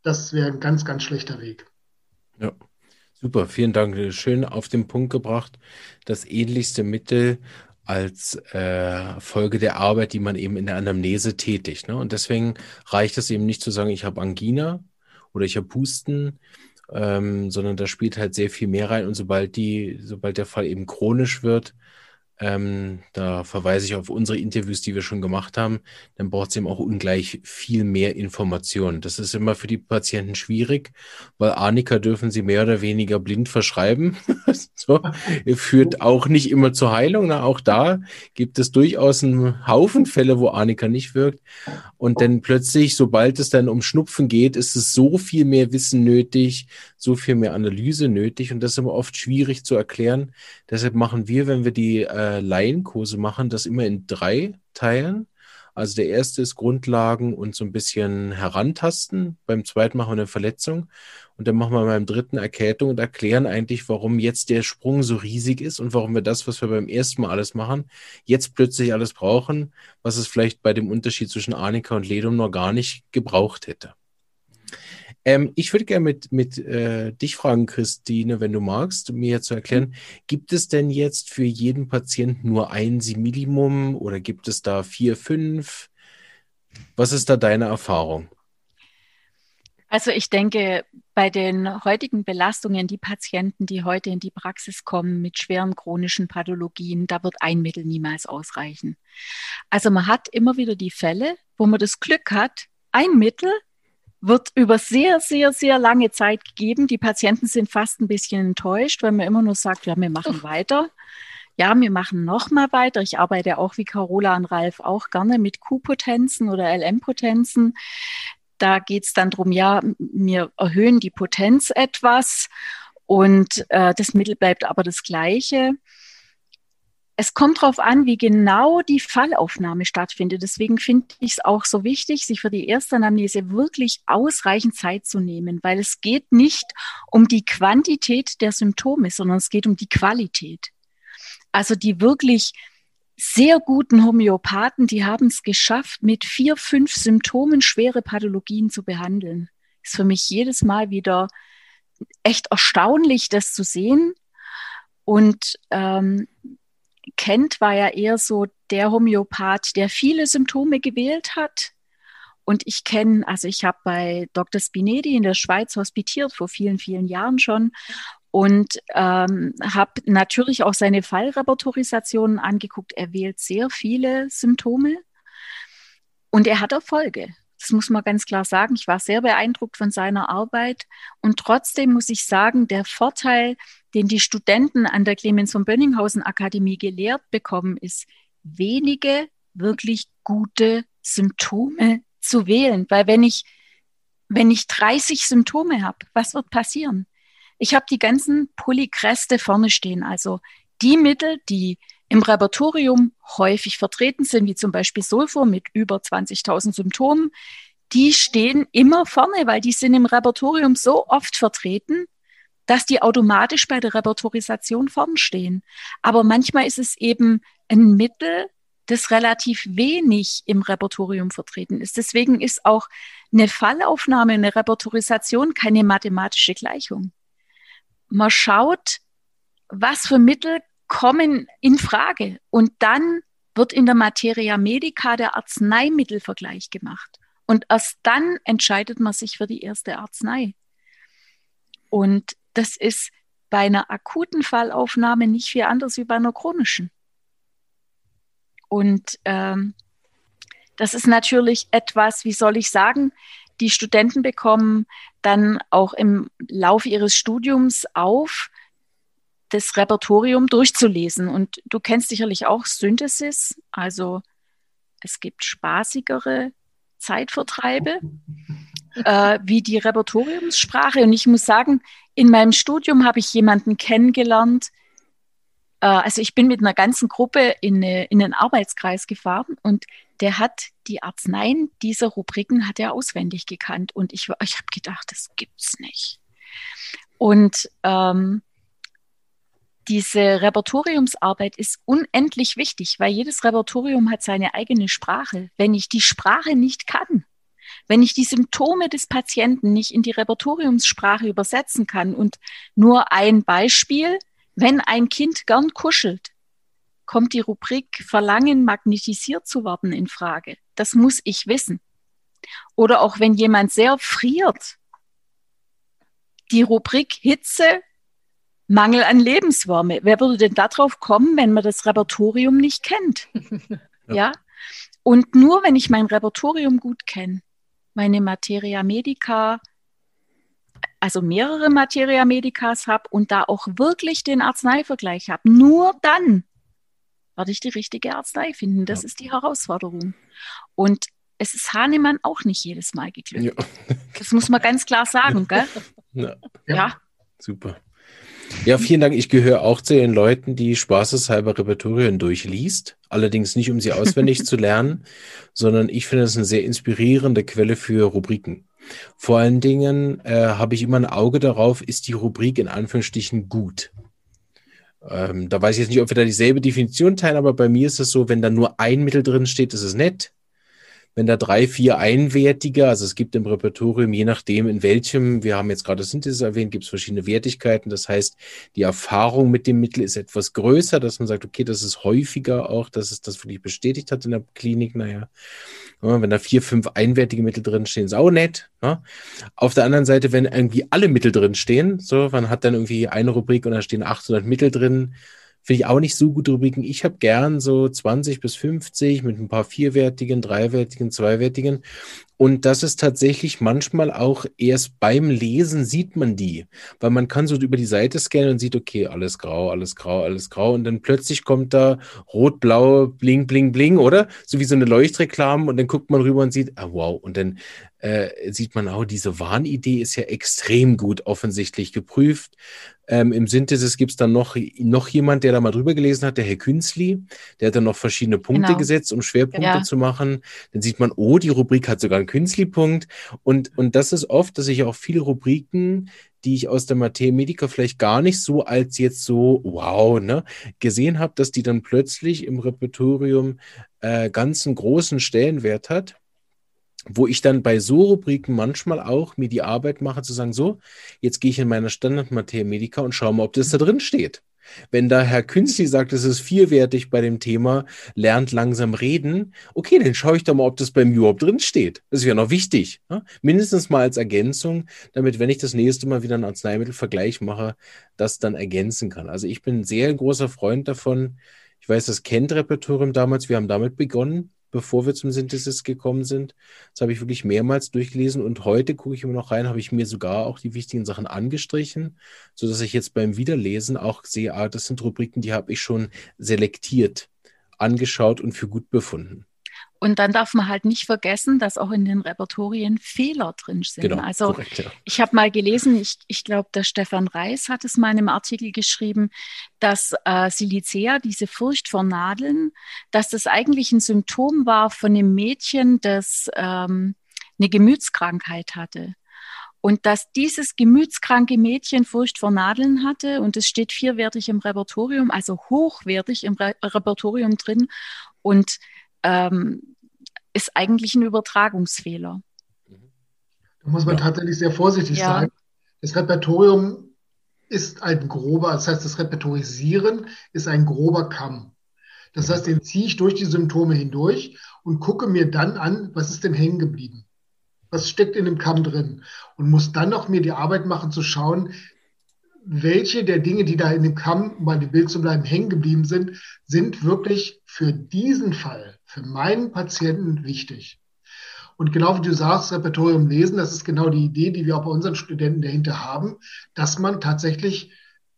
das wäre ein ganz, ganz schlechter Weg. Ja, super, vielen Dank. Schön auf den Punkt gebracht. Das ähnlichste Mittel als äh, Folge der Arbeit, die man eben in der Anamnese tätigt. Ne? Und deswegen reicht es eben nicht zu sagen, ich habe Angina oder ich habe Pusten, ähm, sondern da spielt halt sehr viel mehr rein. Und sobald die, sobald der Fall eben chronisch wird, ähm, da verweise ich auf unsere Interviews, die wir schon gemacht haben. Dann braucht es eben auch ungleich viel mehr Informationen. Das ist immer für die Patienten schwierig, weil Arnika dürfen sie mehr oder weniger blind verschreiben. so, führt auch nicht immer zur Heilung. Na, auch da gibt es durchaus einen Haufen Fälle, wo Arnika nicht wirkt. Und dann plötzlich, sobald es dann um Schnupfen geht, ist es so viel mehr Wissen nötig, so viel mehr Analyse nötig. Und das ist immer oft schwierig zu erklären. Deshalb machen wir, wenn wir die äh, äh, Laienkurse machen, das immer in drei Teilen. Also der erste ist Grundlagen und so ein bisschen herantasten. Beim zweiten machen wir eine Verletzung und dann machen wir beim dritten Erkältung und erklären eigentlich, warum jetzt der Sprung so riesig ist und warum wir das, was wir beim ersten Mal alles machen, jetzt plötzlich alles brauchen, was es vielleicht bei dem Unterschied zwischen Arnika und Ledum noch gar nicht gebraucht hätte. Ähm, ich würde gerne mit, mit äh, dich fragen, Christine, wenn du magst, mir zu erklären, mhm. gibt es denn jetzt für jeden Patienten nur ein Simillimum oder gibt es da vier, fünf? Was ist da deine Erfahrung? Also ich denke, bei den heutigen Belastungen, die Patienten, die heute in die Praxis kommen mit schweren chronischen Pathologien, da wird ein Mittel niemals ausreichen. Also man hat immer wieder die Fälle, wo man das Glück hat, ein Mittel wird über sehr, sehr, sehr lange Zeit gegeben. Die Patienten sind fast ein bisschen enttäuscht, weil man immer nur sagt, ja, wir machen weiter. Ja, wir machen noch mal weiter. Ich arbeite auch wie Carola und Ralf auch gerne mit Q-Potenzen oder LM-Potenzen. Da geht es dann darum, ja, wir erhöhen die Potenz etwas und äh, das Mittel bleibt aber das gleiche es kommt darauf an, wie genau die Fallaufnahme stattfindet. Deswegen finde ich es auch so wichtig, sich für die erste Anamnese wirklich ausreichend Zeit zu nehmen, weil es geht nicht um die Quantität der Symptome, sondern es geht um die Qualität. Also die wirklich sehr guten Homöopathen, die haben es geschafft, mit vier, fünf Symptomen schwere Pathologien zu behandeln. Ist für mich jedes Mal wieder echt erstaunlich, das zu sehen. Und ähm, Kent war ja eher so der Homöopath, der viele Symptome gewählt hat. Und ich kenne, also ich habe bei Dr. Spinedi in der Schweiz hospitiert, vor vielen, vielen Jahren schon. Und ähm, habe natürlich auch seine Fallrepertorisationen angeguckt. Er wählt sehr viele Symptome und er hat Erfolge. Das muss man ganz klar sagen. Ich war sehr beeindruckt von seiner Arbeit. Und trotzdem muss ich sagen, der Vorteil, den die Studenten an der Clemens von Bönninghausen Akademie gelehrt bekommen, ist, wenige wirklich gute Symptome zu wählen. Weil wenn ich, wenn ich 30 Symptome habe, was wird passieren? Ich habe die ganzen Polykreste vorne stehen, also die Mittel, die im Repertorium häufig vertreten sind, wie zum Beispiel Sulfur mit über 20.000 Symptomen, die stehen immer vorne, weil die sind im Repertorium so oft vertreten, dass die automatisch bei der Repertorisation vorn stehen. Aber manchmal ist es eben ein Mittel, das relativ wenig im Repertorium vertreten ist. Deswegen ist auch eine Fallaufnahme, eine Repertorisation keine mathematische Gleichung. Man schaut, was für Mittel kommen in Frage. Und dann wird in der Materia Medica der Arzneimittelvergleich gemacht. Und erst dann entscheidet man sich für die erste Arznei. Und das ist bei einer akuten Fallaufnahme nicht viel anders wie bei einer chronischen. Und ähm, das ist natürlich etwas, wie soll ich sagen, die Studenten bekommen dann auch im Laufe ihres Studiums auf, das Repertorium durchzulesen. Und du kennst sicherlich auch Synthesis, also es gibt spaßigere Zeitvertreibe äh, wie die Repertoriumssprache. Und ich muss sagen, in meinem Studium habe ich jemanden kennengelernt, äh, also ich bin mit einer ganzen Gruppe in, eine, in einen Arbeitskreis gefahren und der hat die Arzneien dieser Rubriken hat er auswendig gekannt. Und ich, ich habe gedacht, das gibt's nicht. Und ähm, diese Repertoriumsarbeit ist unendlich wichtig, weil jedes Repertorium hat seine eigene Sprache. Wenn ich die Sprache nicht kann, wenn ich die Symptome des Patienten nicht in die Repertoriumssprache übersetzen kann und nur ein Beispiel, wenn ein Kind gern kuschelt, kommt die Rubrik Verlangen magnetisiert zu werden in Frage. Das muss ich wissen. Oder auch wenn jemand sehr friert, die Rubrik Hitze Mangel an Lebenswärme. Wer würde denn darauf kommen, wenn man das Repertorium nicht kennt? ja. ja. Und nur wenn ich mein Repertorium gut kenne, meine Materia Medica, also mehrere Materia Medicas habe und da auch wirklich den Arzneivergleich habe, nur dann werde ich die richtige Arznei finden. Das ja. ist die Herausforderung. Und es ist Hahnemann auch nicht jedes Mal geglückt. Ja. Das muss man ganz klar sagen, gell? Ja. ja. Super. Ja, vielen Dank. Ich gehöre auch zu den Leuten, die spaßeshalber Repertorien durchliest. Allerdings nicht, um sie auswendig zu lernen, sondern ich finde es eine sehr inspirierende Quelle für Rubriken. Vor allen Dingen äh, habe ich immer ein Auge darauf, ist die Rubrik in Anführungsstrichen gut. Ähm, da weiß ich jetzt nicht, ob wir da dieselbe Definition teilen, aber bei mir ist es so, wenn da nur ein Mittel drin steht, ist es nett wenn da drei, vier einwertige, also es gibt im Repertorium, je nachdem in welchem, wir haben jetzt gerade Synthesis erwähnt, gibt es verschiedene Wertigkeiten. Das heißt, die Erfahrung mit dem Mittel ist etwas größer, dass man sagt, okay, das ist häufiger auch, dass es das wirklich bestätigt hat in der Klinik. Naja, wenn da vier, fünf einwertige Mittel drin stehen, ist auch nett. Ne? Auf der anderen Seite, wenn irgendwie alle Mittel drin stehen, so, man hat dann irgendwie eine Rubrik und da stehen 800 Mittel drin, Finde ich auch nicht so gut Rubriken. Ich habe gern so 20 bis 50 mit ein paar vierwertigen, dreiwertigen, zweiwertigen. Und das ist tatsächlich manchmal auch erst beim Lesen sieht man die, weil man kann so über die Seite scannen und sieht, okay, alles grau, alles grau, alles grau. Und dann plötzlich kommt da rot, blau, bling, bling, bling, oder? So wie so eine Leuchtreklame und dann guckt man rüber und sieht, ah, wow. Und dann äh, sieht man auch, diese Warnidee ist ja extrem gut offensichtlich geprüft. Ähm, Im Synthesis gibt es dann noch, noch jemand, der da mal drüber gelesen hat, der Herr Künzli. Der hat dann noch verschiedene Punkte genau. gesetzt, um Schwerpunkte ja. zu machen. Dann sieht man, oh, die Rubrik hat sogar einen Künzli-Punkt. Und, und das ist oft, dass ich auch viele Rubriken, die ich aus der Materie Medica vielleicht gar nicht so als jetzt so wow ne, gesehen habe, dass die dann plötzlich im Repertorium äh, ganz einen großen Stellenwert hat wo ich dann bei so Rubriken manchmal auch mir die Arbeit mache zu sagen, so, jetzt gehe ich in meine Standardmaterie Medica und schaue mal, ob das da drin steht. Wenn da Herr Künstli sagt, es ist vierwertig bei dem Thema, lernt langsam reden, okay, dann schaue ich doch mal, ob das beim überhaupt drin steht. Das ist ja noch wichtig. Ne? Mindestens mal als Ergänzung, damit, wenn ich das nächste Mal wieder einen Arzneimittelvergleich mache, das dann ergänzen kann. Also ich bin sehr großer Freund davon. Ich weiß, das kennt Repertorium damals, wir haben damit begonnen bevor wir zum Synthesis gekommen sind. Das habe ich wirklich mehrmals durchgelesen und heute gucke ich immer noch rein, habe ich mir sogar auch die wichtigen Sachen angestrichen, sodass ich jetzt beim Wiederlesen auch sehe, ah, das sind Rubriken, die habe ich schon selektiert, angeschaut und für gut befunden. Und dann darf man halt nicht vergessen, dass auch in den Repertorien Fehler drin sind. Genau, also korrekt, ja. ich habe mal gelesen, ich, ich glaube, der Stefan Reis hat es mal in einem Artikel geschrieben, dass äh, Silicea, diese Furcht vor Nadeln, dass das eigentlich ein Symptom war von einem Mädchen, das ähm, eine Gemütskrankheit hatte. Und dass dieses gemütskranke Mädchen Furcht vor Nadeln hatte und es steht vierwertig im Repertorium, also hochwertig im Re Repertorium drin. Und ähm, ist eigentlich ein Übertragungsfehler. Da muss man ja. tatsächlich sehr vorsichtig ja. sein. Das Repertorium ist ein grober, das heißt, das Repertorisieren ist ein grober Kamm. Das heißt, den ziehe ich durch die Symptome hindurch und gucke mir dann an, was ist denn hängen geblieben? Was steckt in dem Kamm drin? Und muss dann noch mir die Arbeit machen, zu schauen, welche der Dinge, die da in dem Kamm, um bei dem Bild zu bleiben, hängen geblieben sind, sind wirklich für diesen Fall, für meinen Patienten wichtig. Und genau wie du sagst, Repertorium lesen, das ist genau die Idee, die wir auch bei unseren Studenten dahinter haben, dass man tatsächlich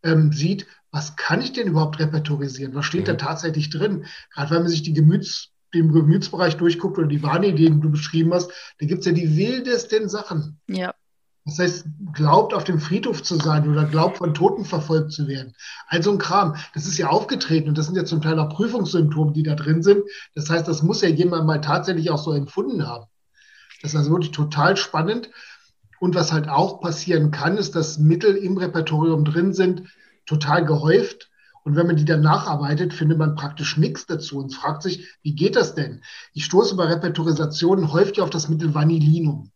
ähm, sieht, was kann ich denn überhaupt repertorisieren? Was steht mhm. da tatsächlich drin? Gerade wenn man sich die Gemüts, den Gemütsbereich durchguckt oder die Wahrnehmung, die du beschrieben hast, da gibt es ja die wildesten Sachen. Ja. Das heißt, glaubt auf dem Friedhof zu sein oder glaubt von Toten verfolgt zu werden. Also ein Kram. Das ist ja aufgetreten und das sind ja zum Teil auch Prüfungssymptome, die da drin sind. Das heißt, das muss ja jemand mal tatsächlich auch so empfunden haben. Das ist also wirklich total spannend. Und was halt auch passieren kann, ist, dass Mittel im Repertorium drin sind, total gehäuft. Und wenn man die dann nacharbeitet, findet man praktisch nichts dazu und fragt sich, wie geht das denn? Ich stoße bei Repertorisationen häufig auf das Mittel Vanillinum.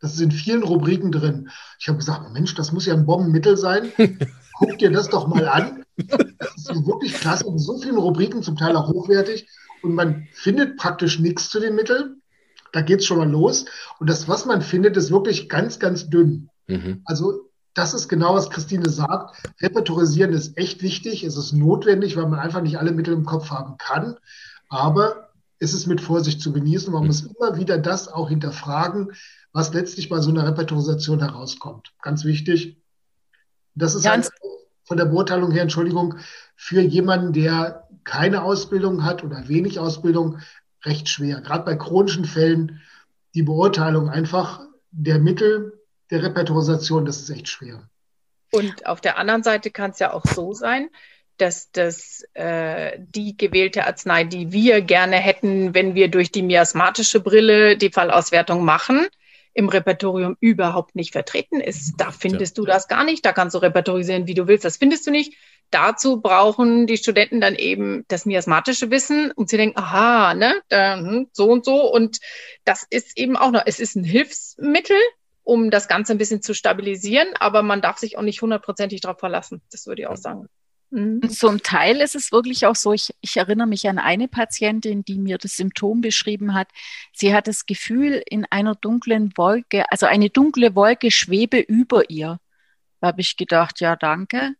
Das ist in vielen Rubriken drin. Ich habe gesagt, Mensch, das muss ja ein Bombenmittel sein. Guck dir das doch mal an. Das ist wirklich klasse. In so vielen Rubriken, zum Teil auch hochwertig. Und man findet praktisch nichts zu den Mitteln. Da geht es schon mal los. Und das, was man findet, ist wirklich ganz, ganz dünn. Mhm. Also das ist genau, was Christine sagt. Repertorisieren ist echt wichtig. Es ist notwendig, weil man einfach nicht alle Mittel im Kopf haben kann. Aber es ist mit Vorsicht zu genießen. Man mhm. muss immer wieder das auch hinterfragen, was letztlich bei so einer Repertorisation herauskommt. Ganz wichtig. Das ist Ganz halt von der Beurteilung her, Entschuldigung, für jemanden, der keine Ausbildung hat oder wenig Ausbildung, recht schwer. Gerade bei chronischen Fällen die Beurteilung einfach der Mittel der Repertorisation, das ist echt schwer. Und auf der anderen Seite kann es ja auch so sein, dass das äh, die gewählte Arznei, die wir gerne hätten, wenn wir durch die miasmatische Brille die Fallauswertung machen, im Repertorium überhaupt nicht vertreten ist. Da findest ja. du das gar nicht. Da kannst du repertorisieren, wie du willst. Das findest du nicht. Dazu brauchen die Studenten dann eben das miasmatische Wissen, um zu denken, aha, ne, da, hm, so und so. Und das ist eben auch noch, es ist ein Hilfsmittel, um das Ganze ein bisschen zu stabilisieren, aber man darf sich auch nicht hundertprozentig darauf verlassen. Das würde ich auch sagen. Mhm. Zum Teil ist es wirklich auch so, ich, ich erinnere mich an eine Patientin, die mir das Symptom beschrieben hat. Sie hat das Gefühl, in einer dunklen Wolke, also eine dunkle Wolke schwebe über ihr. Da habe ich gedacht, ja, danke.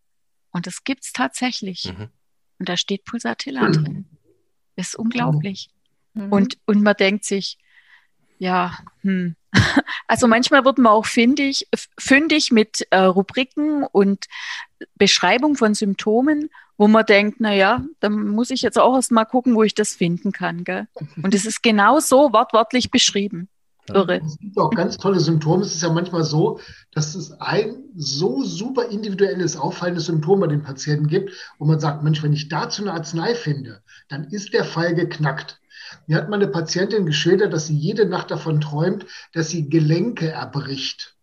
Und das gibt es tatsächlich. Mhm. Und da steht Pulsatilla mhm. drin. Das ist unglaublich. Mhm. Und, und man denkt sich, ja, hm. Also manchmal wird man auch fündig, fündig mit äh, Rubriken und Beschreibung von Symptomen, wo man denkt, na ja, dann muss ich jetzt auch erst mal gucken, wo ich das finden kann. Gell? Und es ist genau so wortwörtlich beschrieben. Irre. Es gibt auch ganz tolle Symptome. Es ist ja manchmal so, dass es ein so super individuelles, auffallendes Symptom bei den Patienten gibt, wo man sagt, Mensch, wenn ich dazu eine Arznei finde, dann ist der Fall geknackt. Mir hat meine Patientin geschildert, dass sie jede Nacht davon träumt, dass sie Gelenke erbricht.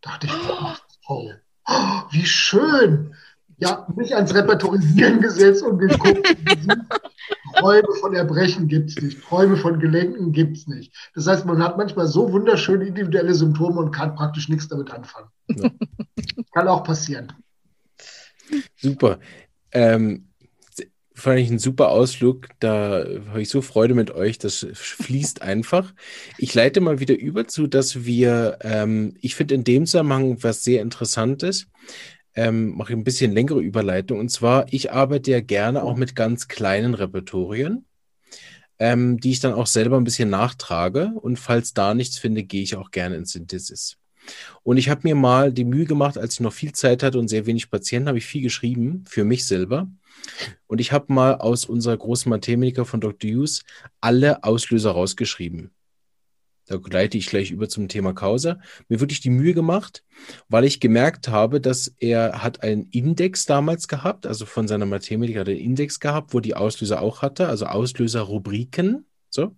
Dachte ich, oh, toll. Oh, wie schön. Ja, mich ans Repertorisieren gesetzt und geguckt. Träume von Erbrechen gibt es nicht. Träume von Gelenken gibt es nicht. Das heißt, man hat manchmal so wunderschöne individuelle Symptome und kann praktisch nichts damit anfangen. Ja. Kann auch passieren. Super. Ähm, fand ich einen super Ausflug. Da habe ich so Freude mit euch. Das fließt einfach. Ich leite mal wieder über zu, dass wir, ähm, ich finde in dem Zusammenhang was sehr Interessantes, ähm, mache ich ein bisschen längere Überleitung. Und zwar, ich arbeite ja gerne auch mit ganz kleinen Repertorien, ähm, die ich dann auch selber ein bisschen nachtrage. Und falls da nichts finde, gehe ich auch gerne in Synthesis. Und ich habe mir mal die Mühe gemacht, als ich noch viel Zeit hatte und sehr wenig Patienten, habe ich viel geschrieben für mich selber. Und ich habe mal aus unserer großen Mathematiker von Dr. Hughes alle Auslöser rausgeschrieben. Da gleite ich gleich über zum Thema Causa. Mir wirklich die Mühe gemacht, weil ich gemerkt habe, dass er hat einen Index damals gehabt, also von seiner Mathematik hat er einen Index gehabt, wo die Auslöser auch hatte, also Auslöserrubriken. So.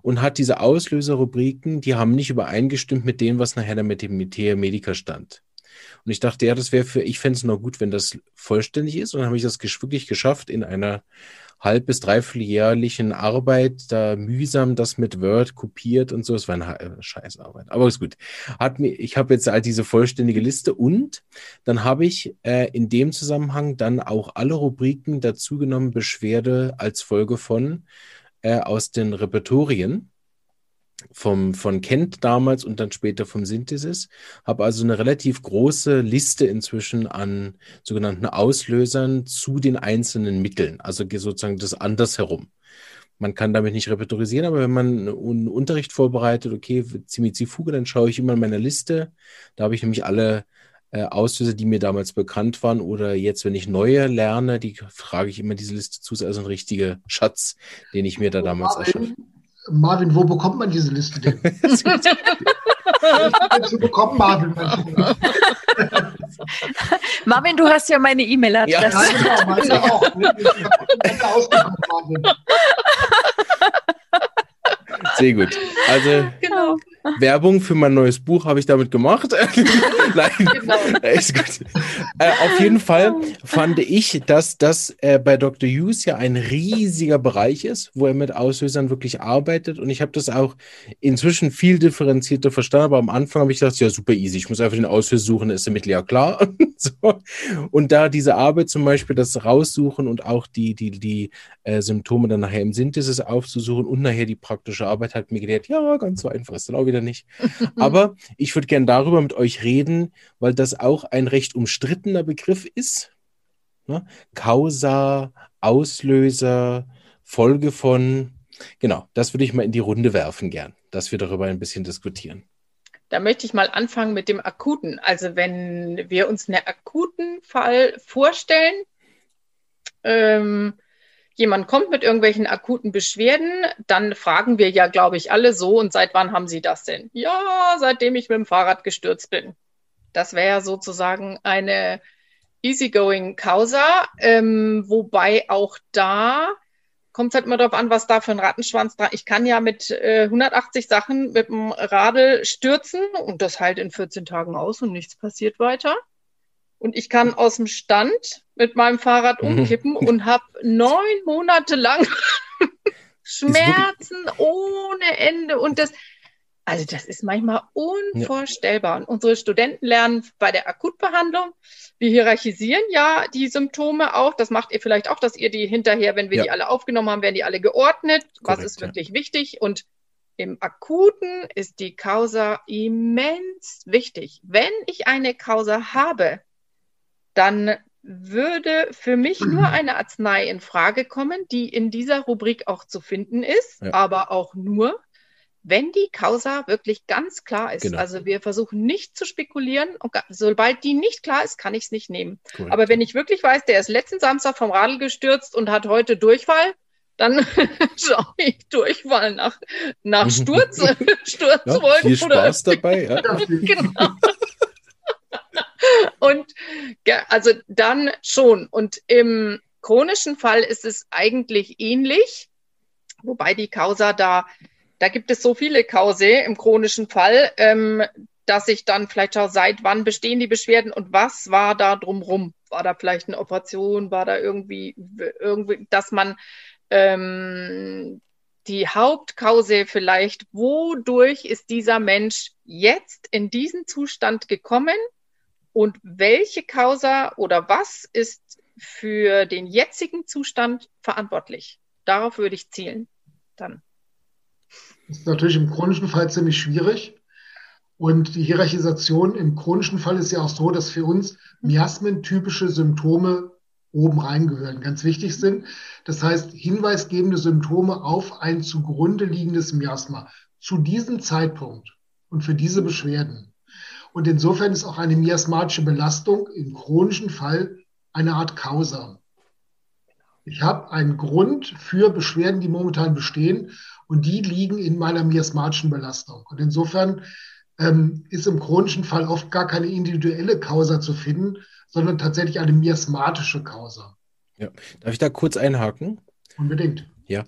Und hat diese Auslöserrubriken, die haben nicht übereingestimmt mit dem, was nachher der Mathematia Medica stand. Und ich dachte, ja, das wäre für, ich fände es noch gut, wenn das vollständig ist. Und dann habe ich das wirklich geschafft, in einer halb- bis dreivierteljährlichen Arbeit, da mühsam das mit Word kopiert und so. Es war eine äh, Scheißarbeit. Aber ist gut. Hat mir, ich habe jetzt halt diese vollständige Liste und dann habe ich äh, in dem Zusammenhang dann auch alle Rubriken dazugenommen, Beschwerde als Folge von äh, aus den Repertorien vom, von Kent damals und dann später vom Synthesis. Habe also eine relativ große Liste inzwischen an sogenannten Auslösern zu den einzelnen Mitteln, also sozusagen das andersherum. Man kann damit nicht repertorisieren, aber wenn man einen Unterricht vorbereitet, okay, Zimizifuge, dann schaue ich immer in meiner Liste. Da habe ich nämlich alle äh, Auslöser, die mir damals bekannt waren oder jetzt, wenn ich neue lerne, die frage ich immer diese Liste zu. Also ein richtiger Schatz, den ich mir da damals erschaffe. Marvin, wo bekommt man diese Liste denn? Zu bekommen, Marvin. Marvin, du hast ja meine E-Mail-Adresse. Ja, genau, meine auch. Ich ausgekommen, Marvin. Sehr gut. Also genau. Werbung für mein neues Buch habe ich damit gemacht. Nein, genau. ist gut. Äh, auf jeden Fall fand ich, dass das äh, bei Dr. Hughes ja ein riesiger Bereich ist, wo er mit Auslösern wirklich arbeitet. Und ich habe das auch inzwischen viel differenzierter verstanden. Aber am Anfang habe ich gedacht, ja, super easy. Ich muss einfach den Auslöser suchen, ist damit ja klar. so. Und da diese Arbeit zum Beispiel, das raussuchen und auch die, die, die äh, Symptome dann nachher im Synthesis aufzusuchen und nachher die praktische Arbeit hat mir gedacht, ja, ganz so einfach ist dann auch wieder nicht. Aber ich würde gerne darüber mit euch reden, weil das auch ein recht umstrittener Begriff ist. Ne? Causa, Auslöser, Folge von. Genau, das würde ich mal in die Runde werfen gern, dass wir darüber ein bisschen diskutieren. Da möchte ich mal anfangen mit dem akuten. Also wenn wir uns einen akuten Fall vorstellen, ähm, jemand kommt mit irgendwelchen akuten Beschwerden, dann fragen wir ja, glaube ich, alle so, und seit wann haben Sie das denn? Ja, seitdem ich mit dem Fahrrad gestürzt bin. Das wäre sozusagen eine easygoing Causa, ähm, wobei auch da kommt es halt immer darauf an, was da für ein Rattenschwanz dran. Ich kann ja mit äh, 180 Sachen mit dem Radl stürzen und das halt in 14 Tagen aus und nichts passiert weiter. Und ich kann aus dem Stand mit meinem Fahrrad umkippen und habe neun Monate lang Schmerzen ohne Ende. Und das, also das ist manchmal unvorstellbar. Und unsere Studenten lernen bei der Akutbehandlung, wir hierarchisieren ja die Symptome auch. Das macht ihr vielleicht auch, dass ihr die hinterher, wenn wir ja. die alle aufgenommen haben, werden die alle geordnet. Korrekt, was ist wirklich ja. wichtig? Und im Akuten ist die Causa immens wichtig. Wenn ich eine Causa habe, dann würde für mich nur eine Arznei in Frage kommen, die in dieser Rubrik auch zu finden ist, ja. aber auch nur, wenn die Causa wirklich ganz klar ist. Genau. Also wir versuchen nicht zu spekulieren. Und sobald die nicht klar ist, kann ich es nicht nehmen. Cool. Aber wenn ich wirklich weiß, der ist letzten Samstag vom Radl gestürzt und hat heute Durchfall, dann schaue ich Durchfall nach, nach Sturz, Sturzwolken. Ja, viel Spaß oder, dabei. Ja. genau. und also dann schon. Und im chronischen Fall ist es eigentlich ähnlich, wobei die Causa da, da gibt es so viele Kause im chronischen Fall, ähm, dass ich dann vielleicht schaue, seit wann bestehen die Beschwerden und was war da drumrum? War da vielleicht eine Operation? War da irgendwie, irgendwie dass man ähm, die Hauptkause vielleicht, wodurch ist dieser Mensch jetzt in diesen Zustand gekommen und welche Causa oder was ist für den jetzigen Zustand verantwortlich? Darauf würde ich zielen. Dann. Das ist natürlich im chronischen Fall ziemlich schwierig. Und die Hierarchisation im chronischen Fall ist ja auch so, dass für uns miasmentypische Symptome oben reingehören, ganz wichtig sind. Das heißt, hinweisgebende Symptome auf ein zugrunde liegendes Miasma zu diesem Zeitpunkt und für diese Beschwerden. Und insofern ist auch eine miasmatische Belastung im chronischen Fall eine Art Causa. Ich habe einen Grund für Beschwerden, die momentan bestehen, und die liegen in meiner miasmatischen Belastung. Und insofern ähm, ist im chronischen Fall oft gar keine individuelle Causa zu finden, sondern tatsächlich eine miasmatische Causa. Ja. Darf ich da kurz einhaken? Unbedingt. Ja.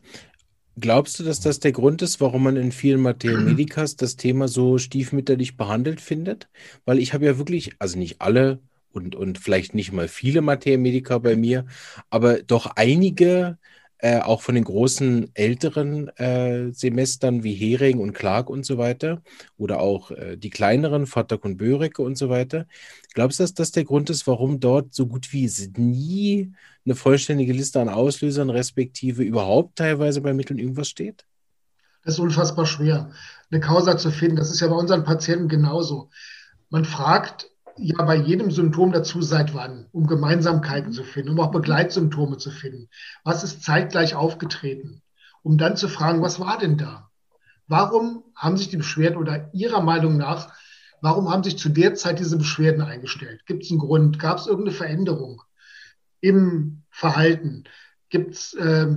Glaubst du, dass das der Grund ist, warum man in vielen Materia Medicas das Thema so stiefmütterlich behandelt findet? Weil ich habe ja wirklich, also nicht alle und, und vielleicht nicht mal viele Materia Medica bei mir, aber doch einige äh, auch von den großen älteren äh, Semestern wie Hering und Clark und so weiter oder auch äh, die kleineren, Vatak und Böreke und so weiter. Glaubst du, dass das der Grund ist, warum dort so gut wie nie eine vollständige Liste an Auslösern respektive überhaupt teilweise bei Mitteln irgendwas steht? Das ist unfassbar schwer, eine Causa zu finden. Das ist ja bei unseren Patienten genauso. Man fragt ja bei jedem Symptom dazu, seit wann, um Gemeinsamkeiten zu finden, um auch Begleitsymptome zu finden. Was ist zeitgleich aufgetreten? Um dann zu fragen, was war denn da? Warum haben sich die Beschwerden oder Ihrer Meinung nach, warum haben sich zu der Zeit diese Beschwerden eingestellt? Gibt es einen Grund? Gab es irgendeine Veränderung im Verhalten? Gibt es äh,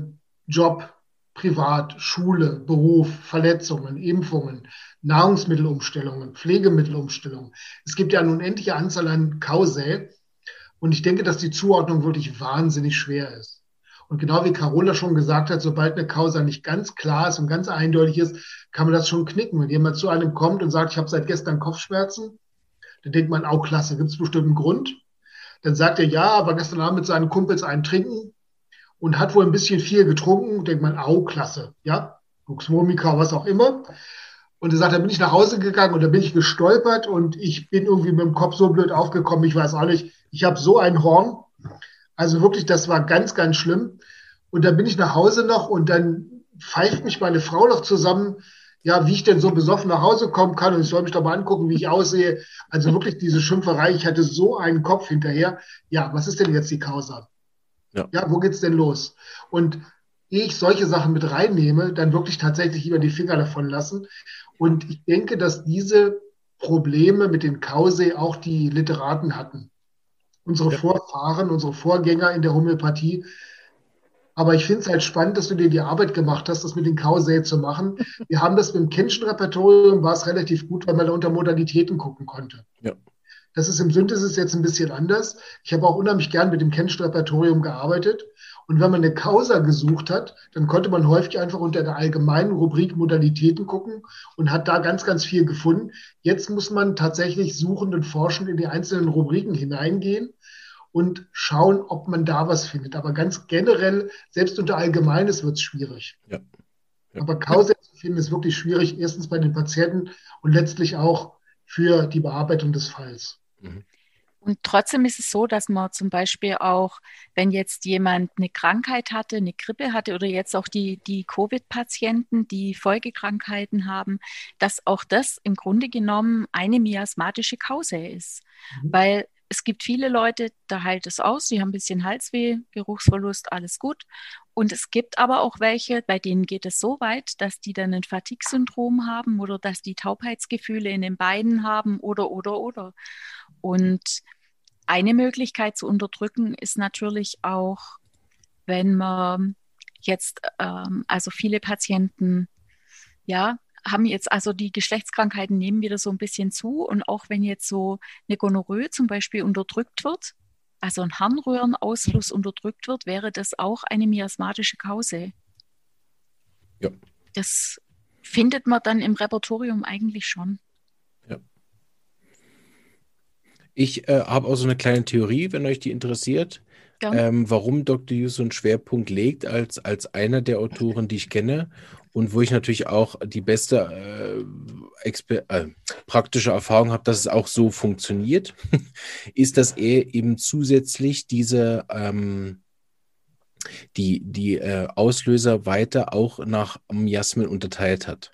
Job, Privat, Schule, Beruf, Verletzungen, Impfungen, Nahrungsmittelumstellungen, Pflegemittelumstellungen. Es gibt ja eine unendliche Anzahl an Kausäe. Und ich denke, dass die Zuordnung wirklich wahnsinnig schwer ist. Und genau wie Carola schon gesagt hat, sobald eine Causa nicht ganz klar ist und ganz eindeutig ist, kann man das schon knicken. Wenn jemand zu einem kommt und sagt, ich habe seit gestern Kopfschmerzen, dann denkt man, auch klasse, gibt es bestimmt einen Grund. Dann sagt er, ja, aber gestern Abend mit seinen Kumpels einen trinken und hat wohl ein bisschen viel getrunken, denkt man, au, klasse, ja, Luxvomica, was auch immer. Und er sagt, da bin ich nach Hause gegangen und da bin ich gestolpert und ich bin irgendwie mit dem Kopf so blöd aufgekommen, ich weiß auch nicht, ich habe so ein Horn. Also wirklich, das war ganz, ganz schlimm. Und dann bin ich nach Hause noch und dann pfeift mich meine Frau noch zusammen, ja, wie ich denn so besoffen nach Hause kommen kann und ich soll mich doch mal angucken, wie ich aussehe. Also wirklich diese Schimpferei, ich hatte so einen Kopf hinterher. Ja, was ist denn jetzt die Causa? Ja, ja wo geht's denn los? Und ehe ich solche Sachen mit reinnehme, dann wirklich tatsächlich lieber die Finger davon lassen. Und ich denke, dass diese Probleme mit den Kausee auch die Literaten hatten. Unsere ja. Vorfahren, unsere Vorgänger in der Homöopathie aber ich finde es halt spannend, dass du dir die Arbeit gemacht hast, das mit den Kausee zu machen. Wir haben das mit dem Kindschen Repertorium, war es relativ gut, weil man da unter Modalitäten gucken konnte. Ja. Das ist im Synthesis jetzt ein bisschen anders. Ich habe auch unheimlich gern mit dem Kenschen Repertorium gearbeitet. Und wenn man eine Causa gesucht hat, dann konnte man häufig einfach unter der allgemeinen Rubrik Modalitäten gucken und hat da ganz, ganz viel gefunden. Jetzt muss man tatsächlich suchend und forschend in die einzelnen Rubriken hineingehen und schauen, ob man da was findet. Aber ganz generell, selbst unter Allgemeines wird es schwierig. Ja. Ja. Aber Causa zu finden ist wirklich schwierig, erstens bei den Patienten und letztlich auch für die Bearbeitung des Falls. Mhm. Und trotzdem ist es so, dass man zum Beispiel auch, wenn jetzt jemand eine Krankheit hatte, eine Grippe hatte oder jetzt auch die, die Covid-Patienten, die Folgekrankheiten haben, dass auch das im Grunde genommen eine miasmatische Kause ist. Mhm. Weil es gibt viele Leute, da heilt es aus, die haben ein bisschen Halsweh, Geruchsverlust, alles gut. Und es gibt aber auch welche, bei denen geht es so weit, dass die dann ein Fatigue-Syndrom haben oder dass die Taubheitsgefühle in den Beinen haben oder, oder, oder. Und eine Möglichkeit zu unterdrücken ist natürlich auch, wenn man jetzt, ähm, also viele Patienten, ja, haben jetzt also die Geschlechtskrankheiten nehmen wieder so ein bisschen zu. Und auch wenn jetzt so eine Gonorrhoe zum Beispiel unterdrückt wird, also ein Harnröhrenausfluss unterdrückt wird, wäre das auch eine miasmatische Kause. Ja. Das findet man dann im Repertorium eigentlich schon. Ja. Ich äh, habe auch so eine kleine Theorie, wenn euch die interessiert, ähm, warum Dr. Hughes so einen Schwerpunkt legt als, als einer der Autoren, die ich kenne und wo ich natürlich auch die beste äh, äh, praktische Erfahrung habe, dass es auch so funktioniert, ist, dass er eben zusätzlich diese ähm, die, die äh, Auslöser weiter auch nach Miasmen unterteilt hat.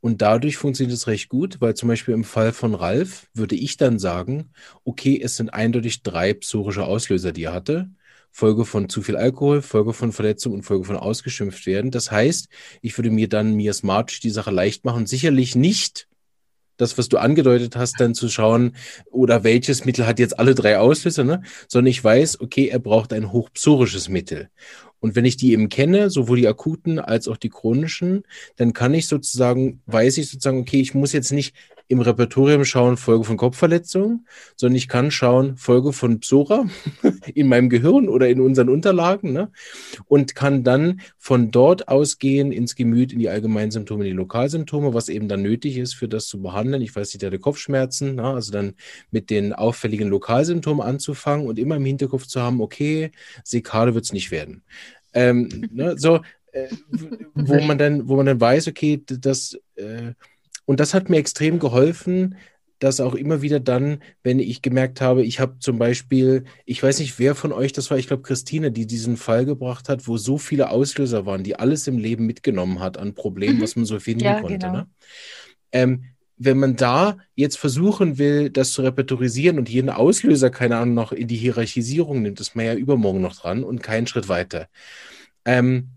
Und dadurch funktioniert es recht gut, weil zum Beispiel im Fall von Ralf würde ich dann sagen, okay, es sind eindeutig drei psorische Auslöser, die er hatte. Folge von zu viel Alkohol, Folge von Verletzung und Folge von ausgeschimpft werden. Das heißt, ich würde mir dann miasmatisch die Sache leicht machen. Sicherlich nicht das, was du angedeutet hast, dann zu schauen, oder welches Mittel hat jetzt alle drei Auslöser, ne? sondern ich weiß, okay, er braucht ein hochpsorisches Mittel. Und wenn ich die eben kenne, sowohl die akuten als auch die chronischen, dann kann ich sozusagen, weiß ich sozusagen, okay, ich muss jetzt nicht im Repertorium schauen, Folge von Kopfverletzung, sondern ich kann schauen, Folge von Psora in meinem Gehirn oder in unseren Unterlagen ne? und kann dann von dort ausgehen ins Gemüt, in die allgemeinen Symptome, die Lokalsymptome, was eben dann nötig ist, für das zu behandeln. Ich weiß nicht, der Kopfschmerzen, ne? also dann mit den auffälligen Lokalsymptomen anzufangen und immer im Hinterkopf zu haben, okay, Sekade wird es nicht werden. Ähm, ne? So, äh, wo man dann, wo man dann weiß, okay, das äh, und das hat mir extrem geholfen, dass auch immer wieder dann, wenn ich gemerkt habe, ich habe zum Beispiel, ich weiß nicht, wer von euch das war, ich glaube Christine, die diesen Fall gebracht hat, wo so viele Auslöser waren, die alles im Leben mitgenommen hat an Problemen, mhm. was man so finden ja, konnte. Genau. Ne? Ähm, wenn man da jetzt versuchen will, das zu repertorisieren und jeden Auslöser, keine Ahnung, noch in die Hierarchisierung nimmt, ist man ja übermorgen noch dran und keinen Schritt weiter. Ähm,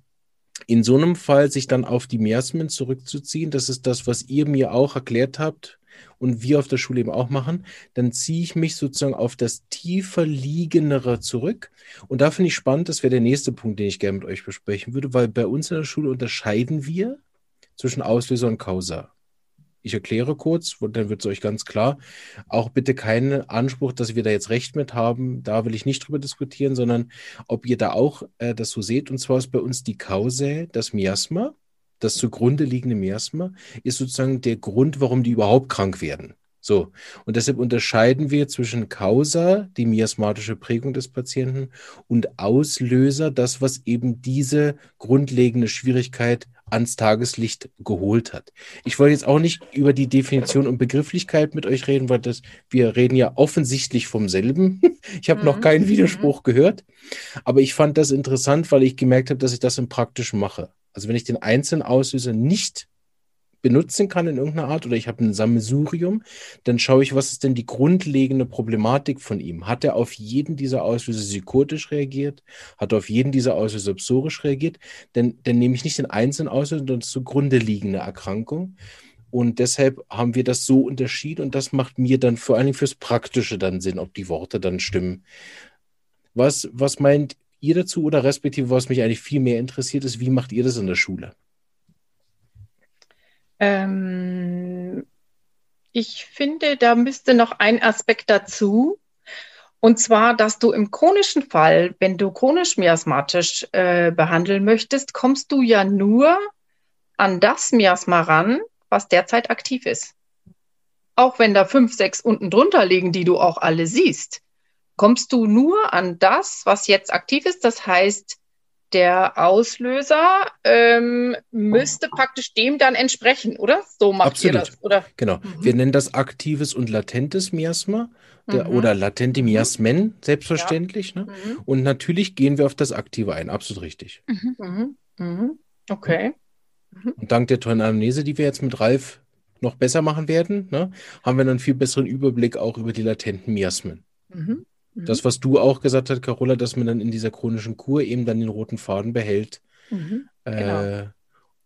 in so einem Fall sich dann auf die Miasmen zurückzuziehen, das ist das, was ihr mir auch erklärt habt und wir auf der Schule eben auch machen, dann ziehe ich mich sozusagen auf das tiefer liegendere zurück. Und da finde ich spannend, das wäre der nächste Punkt, den ich gerne mit euch besprechen würde, weil bei uns in der Schule unterscheiden wir zwischen Auslöser und Causa. Ich erkläre kurz, dann wird es euch ganz klar. Auch bitte keinen Anspruch, dass wir da jetzt Recht mit haben. Da will ich nicht drüber diskutieren, sondern ob ihr da auch äh, das so seht. Und zwar ist bei uns die Causae, das Miasma, das zugrunde liegende Miasma, ist sozusagen der Grund, warum die überhaupt krank werden. So, und deshalb unterscheiden wir zwischen Causa, die miasmatische Prägung des Patienten, und Auslöser, das, was eben diese grundlegende Schwierigkeit ans Tageslicht geholt hat. Ich wollte jetzt auch nicht über die Definition und Begrifflichkeit mit euch reden, weil das, wir reden ja offensichtlich vom selben. Ich habe mhm. noch keinen Widerspruch mhm. gehört, aber ich fand das interessant, weil ich gemerkt habe, dass ich das im Praktischen mache. Also wenn ich den einzelnen Auslöser nicht benutzen kann in irgendeiner Art oder ich habe ein Sammelsurium, dann schaue ich, was ist denn die grundlegende Problematik von ihm. Hat er auf jeden dieser Auslöser psychotisch reagiert? Hat er auf jeden dieser Auslöser psorisch reagiert? Denn dann nehme ich nicht den einzelnen Auslöser, sondern zugrunde liegende Erkrankung. Und deshalb haben wir das so unterschieden und das macht mir dann vor allen Dingen fürs Praktische dann Sinn, ob die Worte dann stimmen. Was, was meint ihr dazu oder respektive, was mich eigentlich viel mehr interessiert, ist, wie macht ihr das in der Schule? Ähm, ich finde, da müsste noch ein Aspekt dazu. Und zwar, dass du im chronischen Fall, wenn du chronisch miasmatisch äh, behandeln möchtest, kommst du ja nur an das Miasma ran, was derzeit aktiv ist. Auch wenn da fünf, sechs unten drunter liegen, die du auch alle siehst, kommst du nur an das, was jetzt aktiv ist. Das heißt, der Auslöser ähm, müsste praktisch dem dann entsprechen, oder? So macht Absolut. ihr das, oder? Genau. Mhm. Wir nennen das aktives und latentes Miasma der, mhm. oder latente mhm. Miasmen, selbstverständlich. Ja. Ne? Mhm. Und natürlich gehen wir auf das Aktive ein, absolut richtig. Mhm. Mhm. Okay. Und dank der tollen Anamnese, die wir jetzt mit Ralf noch besser machen werden, ne, haben wir einen viel besseren Überblick auch über die latenten Miasmen. Mhm. Mhm. Das, was du auch gesagt hast, Carola, dass man dann in dieser chronischen Kur eben dann den roten Faden behält. Mhm. Genau. Äh,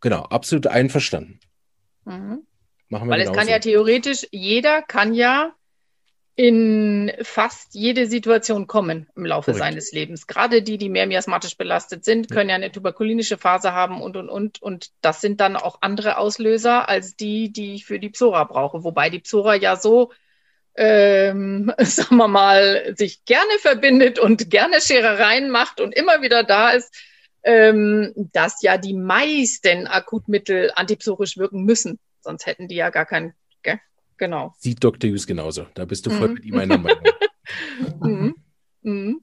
genau, absolut einverstanden. Mhm. Machen wir Weil es kann ja theoretisch, jeder kann ja in fast jede Situation kommen im Laufe Correct. seines Lebens. Gerade die, die mehr miasmatisch belastet sind, können ja eine tuberkulinische Phase haben und, und, und. Und das sind dann auch andere Auslöser als die, die ich für die Psora brauche. Wobei die Psora ja so ähm, sagen wir mal, sich gerne verbindet und gerne Scherereien macht und immer wieder da ist, ähm, dass ja die meisten Akutmittel antipsorisch wirken müssen. Sonst hätten die ja gar keinen, gell? genau. Sieht Dr. Hughes genauso. Da bist du voll mhm. mit ihm einer Meinung. mhm. Mhm.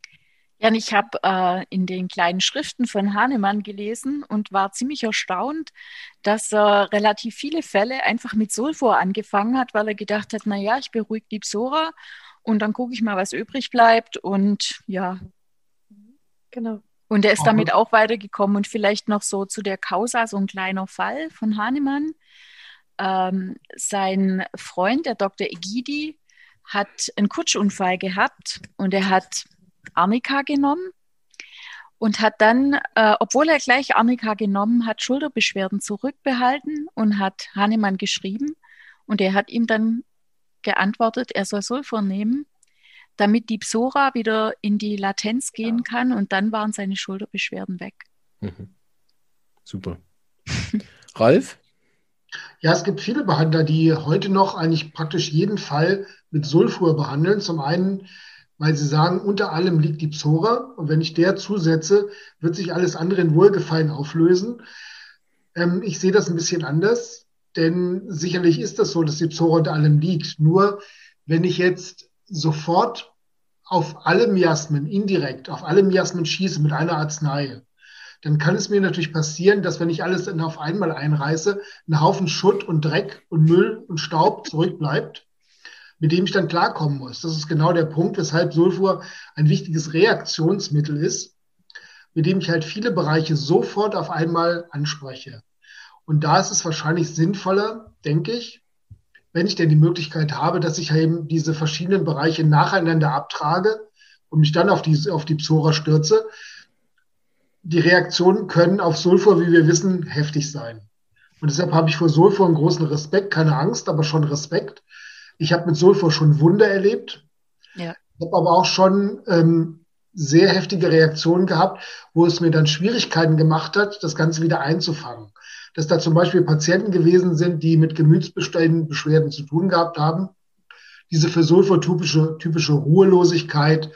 Ja, und ich habe äh, in den kleinen Schriften von Hahnemann gelesen und war ziemlich erstaunt, dass er relativ viele Fälle einfach mit Sulfur angefangen hat, weil er gedacht hat, naja, ich beruhige die Psora und dann gucke ich mal, was übrig bleibt und ja. Genau. Und er ist damit auch weitergekommen und vielleicht noch so zu der Causa, so ein kleiner Fall von Hahnemann. Ähm, sein Freund, der Dr. Egidi, hat einen Kutschunfall gehabt und er hat Arnika genommen und hat dann, äh, obwohl er gleich Arnika genommen hat, Schulterbeschwerden zurückbehalten und hat Hahnemann geschrieben. Und er hat ihm dann geantwortet, er soll Sulfur nehmen, damit die Psora wieder in die Latenz gehen kann. Und dann waren seine Schulterbeschwerden weg. Mhm. Super. Ralf? Ja, es gibt viele Behandler, die heute noch eigentlich praktisch jeden Fall mit Sulfur behandeln. Zum einen weil sie sagen, unter allem liegt die Psora und wenn ich der zusetze, wird sich alles andere in Wohlgefallen auflösen. Ähm, ich sehe das ein bisschen anders, denn sicherlich ist das so, dass die Psora unter allem liegt. Nur wenn ich jetzt sofort auf alle Miasmen indirekt, auf alle Miasmen schieße mit einer Arznei, dann kann es mir natürlich passieren, dass wenn ich alles auf einmal einreiße, ein Haufen Schutt und Dreck und Müll und Staub zurückbleibt mit dem ich dann klarkommen muss. Das ist genau der Punkt, weshalb Sulfur ein wichtiges Reaktionsmittel ist, mit dem ich halt viele Bereiche sofort auf einmal anspreche. Und da ist es wahrscheinlich sinnvoller, denke ich, wenn ich denn die Möglichkeit habe, dass ich eben diese verschiedenen Bereiche nacheinander abtrage und mich dann auf die, auf die Psora stürze. Die Reaktionen können auf Sulfur, wie wir wissen, heftig sein. Und deshalb habe ich vor Sulfur einen großen Respekt, keine Angst, aber schon Respekt, ich habe mit Sulfur schon Wunder erlebt. Ja. Ich habe aber auch schon ähm, sehr heftige Reaktionen gehabt, wo es mir dann Schwierigkeiten gemacht hat, das Ganze wieder einzufangen. Dass da zum Beispiel Patienten gewesen sind, die mit Gemütsbeständen Beschwerden zu tun gehabt haben. Diese für Sulfur typische, typische Ruhelosigkeit,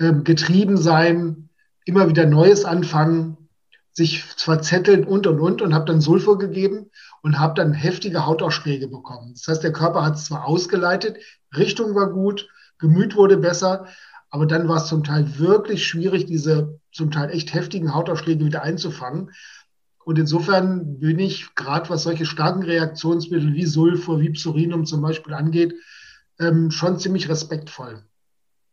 ähm, getrieben sein, immer wieder Neues anfangen, sich verzetteln und und und und habe dann Sulfur gegeben und habe dann heftige Hautausschläge bekommen. Das heißt, der Körper hat es zwar ausgeleitet, Richtung war gut, Gemüt wurde besser, aber dann war es zum Teil wirklich schwierig, diese zum Teil echt heftigen Hautausschläge wieder einzufangen. Und insofern bin ich, gerade was solche starken Reaktionsmittel wie Sulfur, wie Psorinum zum Beispiel angeht, ähm, schon ziemlich respektvoll.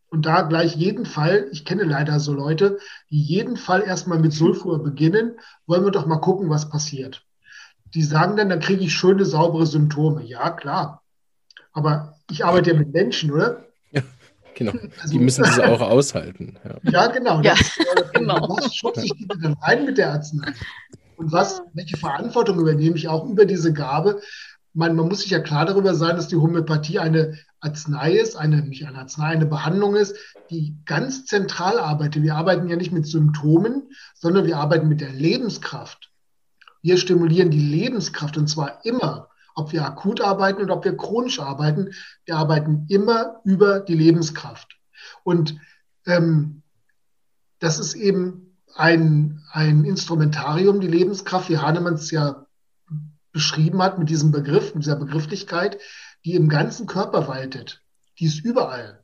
Und da gleich jeden Fall, ich kenne leider so Leute, die jeden Fall erstmal mit Sulfur beginnen, wollen wir doch mal gucken, was passiert. Die sagen dann, dann kriege ich schöne, saubere Symptome. Ja, klar. Aber ich arbeite ja mit Menschen, oder? Ja, genau. Also, die müssen das auch aushalten. Ja, ja genau. Ja, das, genau. Was schubse ich die dann rein mit der Arznei? Und was, welche Verantwortung übernehme ich auch über diese Gabe? Man, man muss sich ja klar darüber sein, dass die Homöopathie eine Arznei ist, eine, nicht eine Arznei, eine Behandlung ist, die ganz zentral arbeitet. Wir arbeiten ja nicht mit Symptomen, sondern wir arbeiten mit der Lebenskraft. Wir stimulieren die Lebenskraft und zwar immer, ob wir akut arbeiten oder ob wir chronisch arbeiten. Wir arbeiten immer über die Lebenskraft. Und ähm, das ist eben ein, ein Instrumentarium, die Lebenskraft, wie Hahnemann es ja beschrieben hat mit diesem Begriff, mit dieser Begrifflichkeit, die im ganzen Körper waltet. Die ist überall.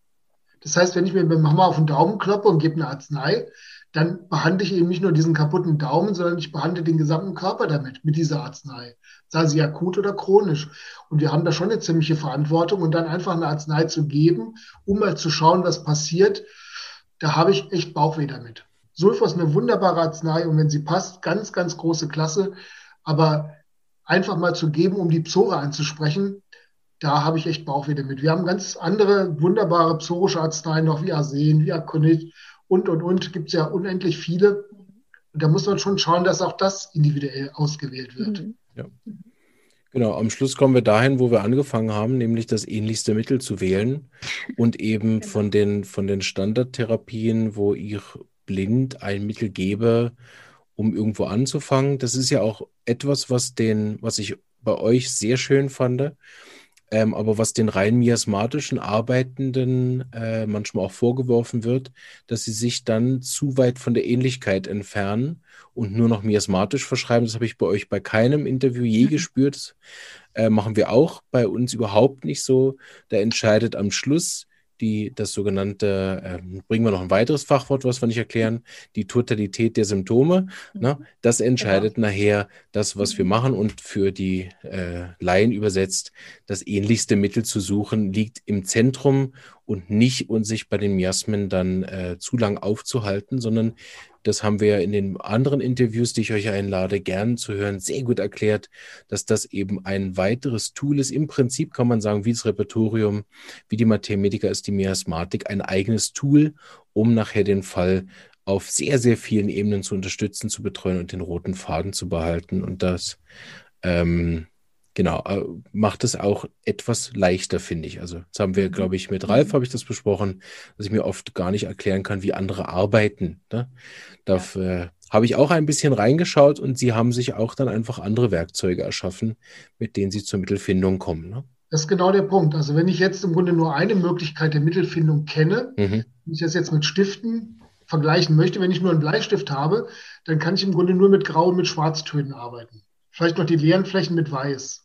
Das heißt, wenn ich mir mit dem Hammer auf den Daumen kloppe und gebe eine Arznei, dann behandle ich eben nicht nur diesen kaputten Daumen, sondern ich behandle den gesamten Körper damit, mit dieser Arznei. Sei sie akut oder chronisch. Und wir haben da schon eine ziemliche Verantwortung und dann einfach eine Arznei zu geben, um mal zu schauen, was passiert, da habe ich echt Bauchweh damit. Sulfur ist eine wunderbare Arznei und wenn sie passt, ganz, ganz große Klasse. Aber einfach mal zu geben, um die Psore anzusprechen, da habe ich echt Bauchweh damit. Wir haben ganz andere wunderbare psorische Arzneien noch, wie Arsen, wie Aconit und, und, und. Gibt es ja unendlich viele. Da muss man schon schauen, dass auch das individuell ausgewählt wird. Mhm. Ja. Genau, am Schluss kommen wir dahin, wo wir angefangen haben, nämlich das ähnlichste Mittel zu wählen und eben genau. von den, von den Standardtherapien, wo ich blind ein Mittel gebe, um irgendwo anzufangen. Das ist ja auch etwas, was den, was ich bei euch sehr schön fand, ähm, aber was den rein miasmatischen Arbeitenden äh, manchmal auch vorgeworfen wird, dass sie sich dann zu weit von der Ähnlichkeit entfernen und nur noch miasmatisch verschreiben. Das habe ich bei euch bei keinem Interview je mhm. gespürt. Äh, machen wir auch bei uns überhaupt nicht so. Da entscheidet am Schluss die, das sogenannte, äh, bringen wir noch ein weiteres Fachwort, was wir nicht erklären, die Totalität der Symptome. Mhm. Ne? Das entscheidet genau. nachher das, was wir mhm. machen und für die äh, Laien übersetzt, das ähnlichste Mittel zu suchen, liegt im Zentrum und nicht und sich bei den Miasmen dann äh, zu lang aufzuhalten, sondern das haben wir in den anderen Interviews, die ich euch einlade, gern zu hören, sehr gut erklärt, dass das eben ein weiteres Tool ist. Im Prinzip kann man sagen, wie das Repertorium, wie die Mathematica ist die Miasmatik, ein eigenes Tool, um nachher den Fall auf sehr, sehr vielen Ebenen zu unterstützen, zu betreuen und den roten Faden zu behalten. Und das ähm, genau, äh, macht es auch etwas leichter, finde ich. Also, jetzt haben wir, mhm. glaube ich, mit Ralf habe ich das besprochen, dass ich mir oft gar nicht erklären kann, wie andere arbeiten. Ne? Da ja. äh, habe ich auch ein bisschen reingeschaut und sie haben sich auch dann einfach andere Werkzeuge erschaffen, mit denen sie zur Mittelfindung kommen. Ne? Das ist genau der Punkt. Also wenn ich jetzt im Grunde nur eine Möglichkeit der Mittelfindung kenne, mhm. wenn ich das jetzt mit Stiften vergleichen möchte, wenn ich nur einen Bleistift habe, dann kann ich im Grunde nur mit Grau und mit Schwarztönen arbeiten. Vielleicht noch die leeren Flächen mit Weiß.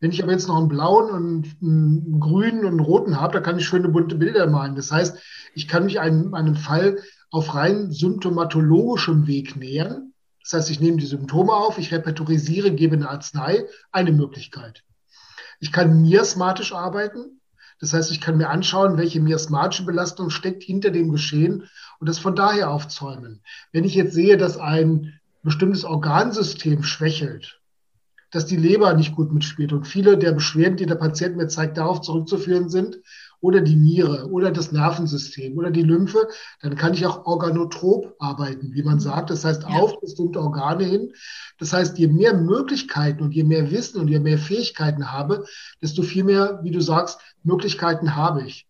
Wenn ich aber jetzt noch einen blauen und einen grünen und einen roten habe, da kann ich schöne bunte Bilder malen. Das heißt, ich kann mich einem, einem Fall auf rein symptomatologischem Weg nähern. Das heißt, ich nehme die Symptome auf, ich repertorisiere, gebe eine Arznei, eine Möglichkeit. Ich kann miasmatisch arbeiten. Das heißt, ich kann mir anschauen, welche miasmatische Belastung steckt hinter dem Geschehen und das von daher aufzäumen. Wenn ich jetzt sehe, dass ein bestimmtes Organsystem schwächelt, dass die Leber nicht gut mitspielt. Und viele der Beschwerden, die der Patient mir zeigt, darauf zurückzuführen sind, oder die Niere oder das Nervensystem oder die Lymphe, dann kann ich auch organotrop arbeiten, wie man sagt. Das heißt, ja. auf bestimmte Organe hin. Das heißt, je mehr Möglichkeiten und je mehr Wissen und je mehr Fähigkeiten habe, desto viel mehr, wie du sagst, Möglichkeiten habe ich.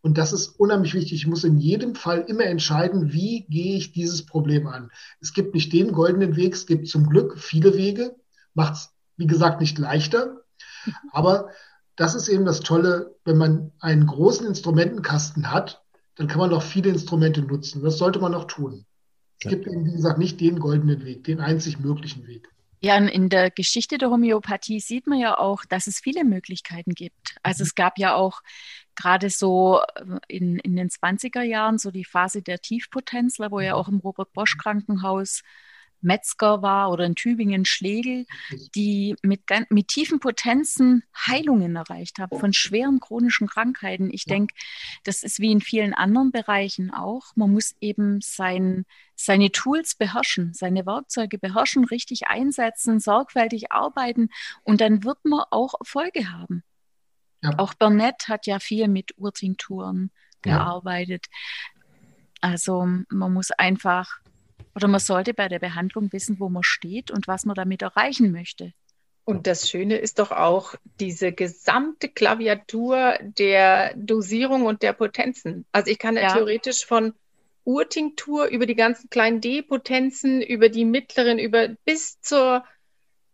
Und das ist unheimlich wichtig. Ich muss in jedem Fall immer entscheiden, wie gehe ich dieses Problem an. Es gibt nicht den goldenen Weg, es gibt zum Glück viele Wege, macht es wie gesagt, nicht leichter. Aber das ist eben das Tolle, wenn man einen großen Instrumentenkasten hat, dann kann man noch viele Instrumente nutzen. Das sollte man auch tun. Es gibt eben, wie gesagt, nicht den goldenen Weg, den einzig möglichen Weg. Ja, in der Geschichte der Homöopathie sieht man ja auch, dass es viele Möglichkeiten gibt. Also es gab ja auch gerade so äh, in, in den 20er Jahren so die Phase der Tiefpotenzler, wo ja auch im Robert Bosch Krankenhaus Metzger war oder in Tübingen Schlegel, die mit, mit tiefen Potenzen Heilungen erreicht haben von schweren chronischen Krankheiten. Ich denke, das ist wie in vielen anderen Bereichen auch. Man muss eben sein, seine Tools beherrschen, seine Werkzeuge beherrschen, richtig einsetzen, sorgfältig arbeiten und dann wird man auch Erfolge haben. Ja. Auch Burnett hat ja viel mit Urtinkturen ja. gearbeitet. Also man muss einfach oder man sollte bei der Behandlung wissen, wo man steht und was man damit erreichen möchte. Und das Schöne ist doch auch diese gesamte Klaviatur der Dosierung und der Potenzen. Also ich kann ja, theoretisch von Urtinktur über die ganzen kleinen D-Potenzen, über die mittleren, über bis zur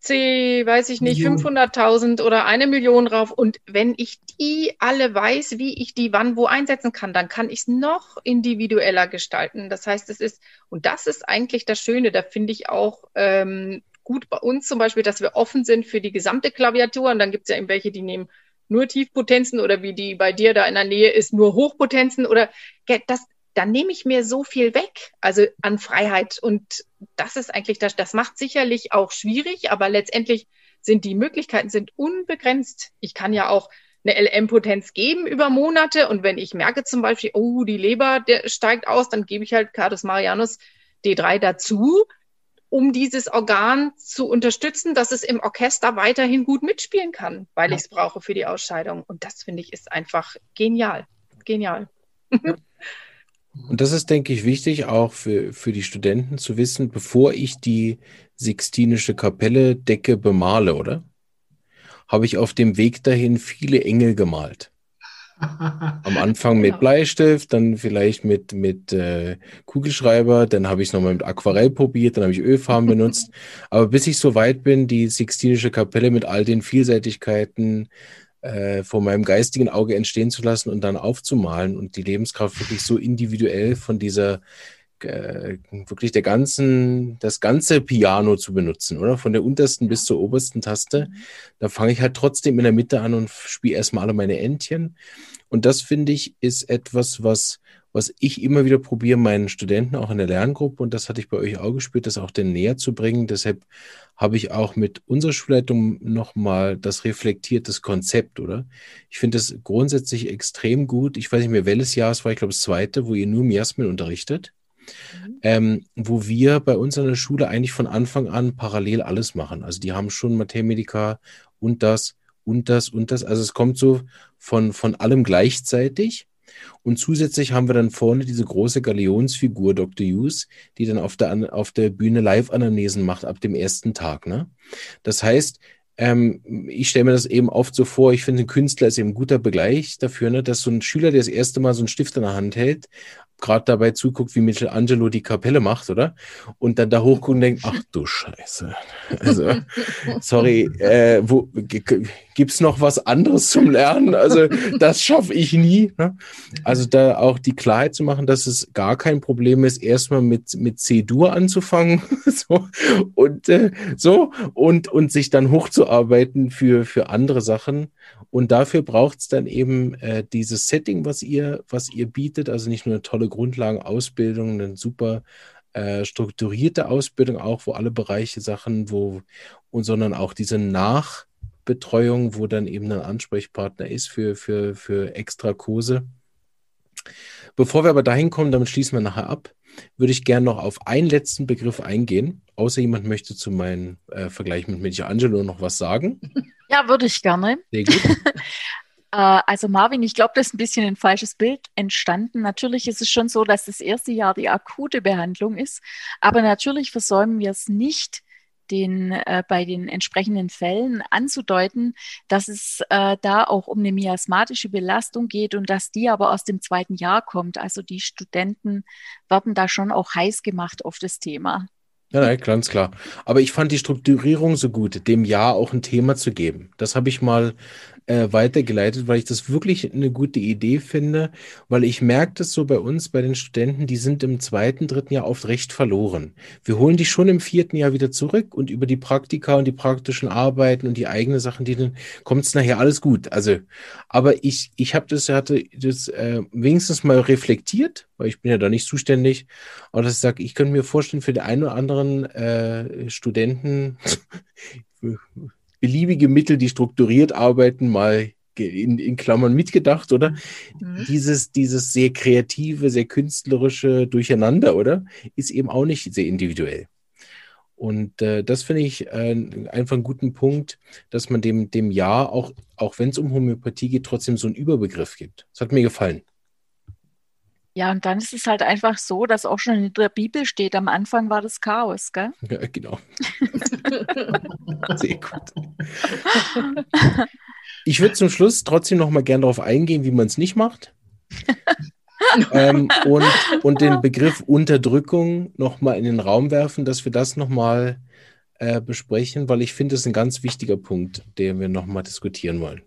C, weiß ich nicht, 500.000 oder eine Million rauf. Und wenn ich die alle weiß, wie ich die wann wo einsetzen kann, dann kann ich es noch individueller gestalten. Das heißt, es ist, und das ist eigentlich das Schöne, da finde ich auch ähm, gut bei uns zum Beispiel, dass wir offen sind für die gesamte Klaviatur. Und dann gibt es ja eben welche, die nehmen nur Tiefpotenzen oder wie die bei dir da in der Nähe ist, nur Hochpotenzen oder das, dann nehme ich mir so viel weg, also an Freiheit. Und das ist eigentlich das, das macht sicherlich auch schwierig, aber letztendlich sind die Möglichkeiten sind unbegrenzt. Ich kann ja auch eine LM-Potenz geben über Monate und wenn ich merke zum Beispiel, oh, die Leber der steigt aus, dann gebe ich halt Cardus Marianus D3 dazu, um dieses Organ zu unterstützen, dass es im Orchester weiterhin gut mitspielen kann, weil ja. ich es brauche für die Ausscheidung. Und das finde ich ist einfach genial. Genial. Ja. Und das ist, denke ich, wichtig auch für, für die Studenten zu wissen, bevor ich die Sixtinische Kapelle Decke bemale, oder? Habe ich auf dem Weg dahin viele Engel gemalt. Am Anfang mit genau. Bleistift, dann vielleicht mit, mit äh, Kugelschreiber, dann habe ich es nochmal mit Aquarell probiert, dann habe ich Ölfarben benutzt. Aber bis ich so weit bin, die Sixtinische Kapelle mit all den Vielseitigkeiten, äh, vor meinem geistigen Auge entstehen zu lassen und dann aufzumalen und die Lebenskraft wirklich so individuell von dieser äh, wirklich der ganzen, das ganze Piano zu benutzen, oder? Von der untersten bis zur obersten Taste. Mhm. Da fange ich halt trotzdem in der Mitte an und spiele erstmal alle meine Entchen. Und das finde ich ist etwas, was was ich immer wieder probiere, meinen Studenten auch in der Lerngruppe, und das hatte ich bei euch auch gespürt, das auch den näher zu bringen. Deshalb habe ich auch mit unserer Schulleitung nochmal das reflektiert, das Konzept, oder? Ich finde das grundsätzlich extrem gut. Ich weiß nicht mehr, welches Jahr es war, ich glaube, das zweite, wo ihr nur Miasmin unterrichtet. Mhm. Ähm, wo wir bei uns an der Schule eigentlich von Anfang an parallel alles machen. Also die haben schon Mathemedica und das und das und das. Also es kommt so von, von allem gleichzeitig. Und zusätzlich haben wir dann vorne diese große Galionsfigur Dr. Hughes, die dann auf der, auf der Bühne Live-Anamnesen macht ab dem ersten Tag. Ne? Das heißt, ähm, ich stelle mir das eben oft so vor, ich finde, ein Künstler ist eben ein guter Begleich dafür, ne, dass so ein Schüler, der das erste Mal so einen Stift in der Hand hält, gerade dabei zuguckt, wie Michelangelo die Kapelle macht, oder? Und dann da hochguckt und denkt, ach du Scheiße. Also, sorry, äh, wo gibt's noch was anderes zum Lernen? Also, das schaffe ich nie. Ne? Also, da auch die Klarheit zu machen, dass es gar kein Problem ist, erstmal mit, mit C-Dur anzufangen. so, und äh, so, und, und sich dann hochzuarbeiten für, für andere Sachen. Und dafür braucht es dann eben äh, dieses Setting, was ihr, was ihr bietet, also nicht nur eine tolle Grundlagenausbildung, eine super äh, strukturierte Ausbildung auch, wo alle Bereiche Sachen, wo, und sondern auch diese Nachbetreuung, wo dann eben ein Ansprechpartner ist für, für, für extra Kurse. Bevor wir aber dahin kommen, damit schließen wir nachher ab, würde ich gerne noch auf einen letzten Begriff eingehen. Außer jemand möchte zu meinem äh, Vergleich mit Michelangelo noch was sagen. Ja, würde ich gerne. Sehr gut. Äh, also Marvin, ich glaube, da ist ein bisschen ein falsches Bild entstanden. Natürlich ist es schon so, dass das erste Jahr die akute Behandlung ist, aber natürlich versäumen wir es nicht, den, äh, bei den entsprechenden Fällen anzudeuten, dass es äh, da auch um eine miasmatische Belastung geht und dass die aber aus dem zweiten Jahr kommt. Also die Studenten werden da schon auch heiß gemacht auf das Thema. Ja, nein, ganz klar. Aber ich fand die Strukturierung so gut, dem Jahr auch ein Thema zu geben. Das habe ich mal äh, weitergeleitet, weil ich das wirklich eine gute Idee finde, weil ich merke das so bei uns, bei den Studenten, die sind im zweiten, dritten Jahr oft recht verloren. Wir holen die schon im vierten Jahr wieder zurück und über die Praktika und die praktischen Arbeiten und die eigenen Sachen, die dann kommt es nachher alles gut. Also, aber ich, ich habe das, hatte das äh, wenigstens mal reflektiert, weil ich bin ja da nicht zuständig, aber ich sage, ich könnte mir vorstellen, für den einen oder anderen äh, Studenten beliebige Mittel, die strukturiert arbeiten, mal in, in Klammern mitgedacht, oder? Mhm. Dieses, dieses sehr kreative, sehr künstlerische Durcheinander, oder? Ist eben auch nicht sehr individuell. Und äh, das finde ich äh, einfach einen guten Punkt, dass man dem, dem Jahr, auch, auch wenn es um Homöopathie geht, trotzdem so einen Überbegriff gibt. Das hat mir gefallen. Ja, und dann ist es halt einfach so, dass auch schon in der Bibel steht, am Anfang war das Chaos, gell? Ja, genau. Sehr gut. Ich würde zum Schluss trotzdem noch mal gern darauf eingehen, wie man es nicht macht. ähm, und, und den Begriff Unterdrückung noch mal in den Raum werfen, dass wir das noch mal äh, besprechen, weil ich finde, das ist ein ganz wichtiger Punkt, den wir noch mal diskutieren wollen.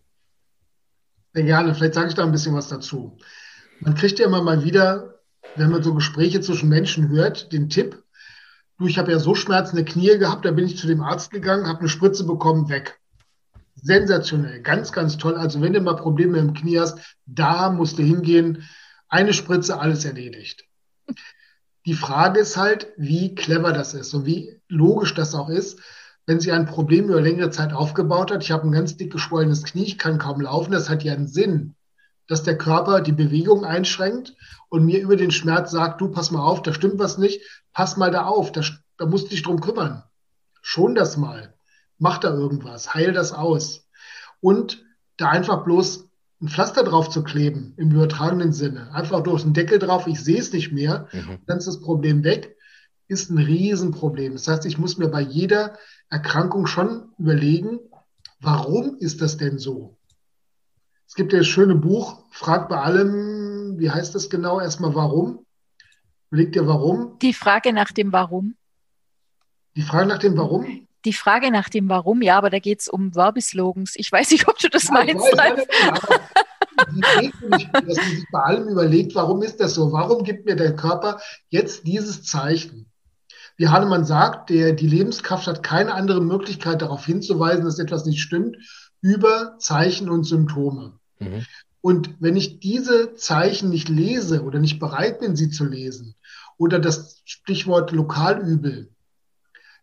Sehr gerne. Vielleicht sage ich da ein bisschen was dazu. Man kriegt ja immer mal wieder, wenn man so Gespräche zwischen Menschen hört, den Tipp, du, ich habe ja so schmerzende Knie gehabt, da bin ich zu dem Arzt gegangen, habe eine Spritze bekommen, weg. Sensationell, ganz, ganz toll. Also wenn du mal Probleme im Knie hast, da musst du hingehen, eine Spritze, alles erledigt. Die Frage ist halt, wie clever das ist und wie logisch das auch ist, wenn sie ein Problem über längere Zeit aufgebaut hat. Ich habe ein ganz dick geschwollenes Knie, ich kann kaum laufen, das hat ja einen Sinn dass der Körper die Bewegung einschränkt und mir über den Schmerz sagt, du pass mal auf, da stimmt was nicht, pass mal da auf, da, da musst du dich drum kümmern. Schon das mal. Mach da irgendwas, heil das aus. Und da einfach bloß ein Pflaster drauf zu kleben, im übertragenen Sinne, einfach durch den Deckel drauf, ich sehe es nicht mehr, mhm. dann ist das Problem weg, ist ein Riesenproblem. Das heißt, ich muss mir bei jeder Erkrankung schon überlegen, warum ist das denn so? Es gibt ja das schöne Buch, Frag bei allem, wie heißt das genau? Erstmal warum? Überleg dir warum. Die Frage nach dem Warum. Die Frage nach dem Warum? Die Frage nach dem Warum, ja, aber da geht es um Werbeslogans. Ich weiß nicht, ob du das ja, meinst. Ich weiß, die Idee nicht, dass man sich bei allem überlegt, warum ist das so? Warum gibt mir der Körper jetzt dieses Zeichen? Wie Hahnemann sagt, der, die Lebenskraft hat keine andere Möglichkeit darauf hinzuweisen, dass etwas nicht stimmt, über Zeichen und Symptome. Mhm. Und wenn ich diese Zeichen nicht lese oder nicht bereit bin, sie zu lesen, oder das Stichwort Lokalübel,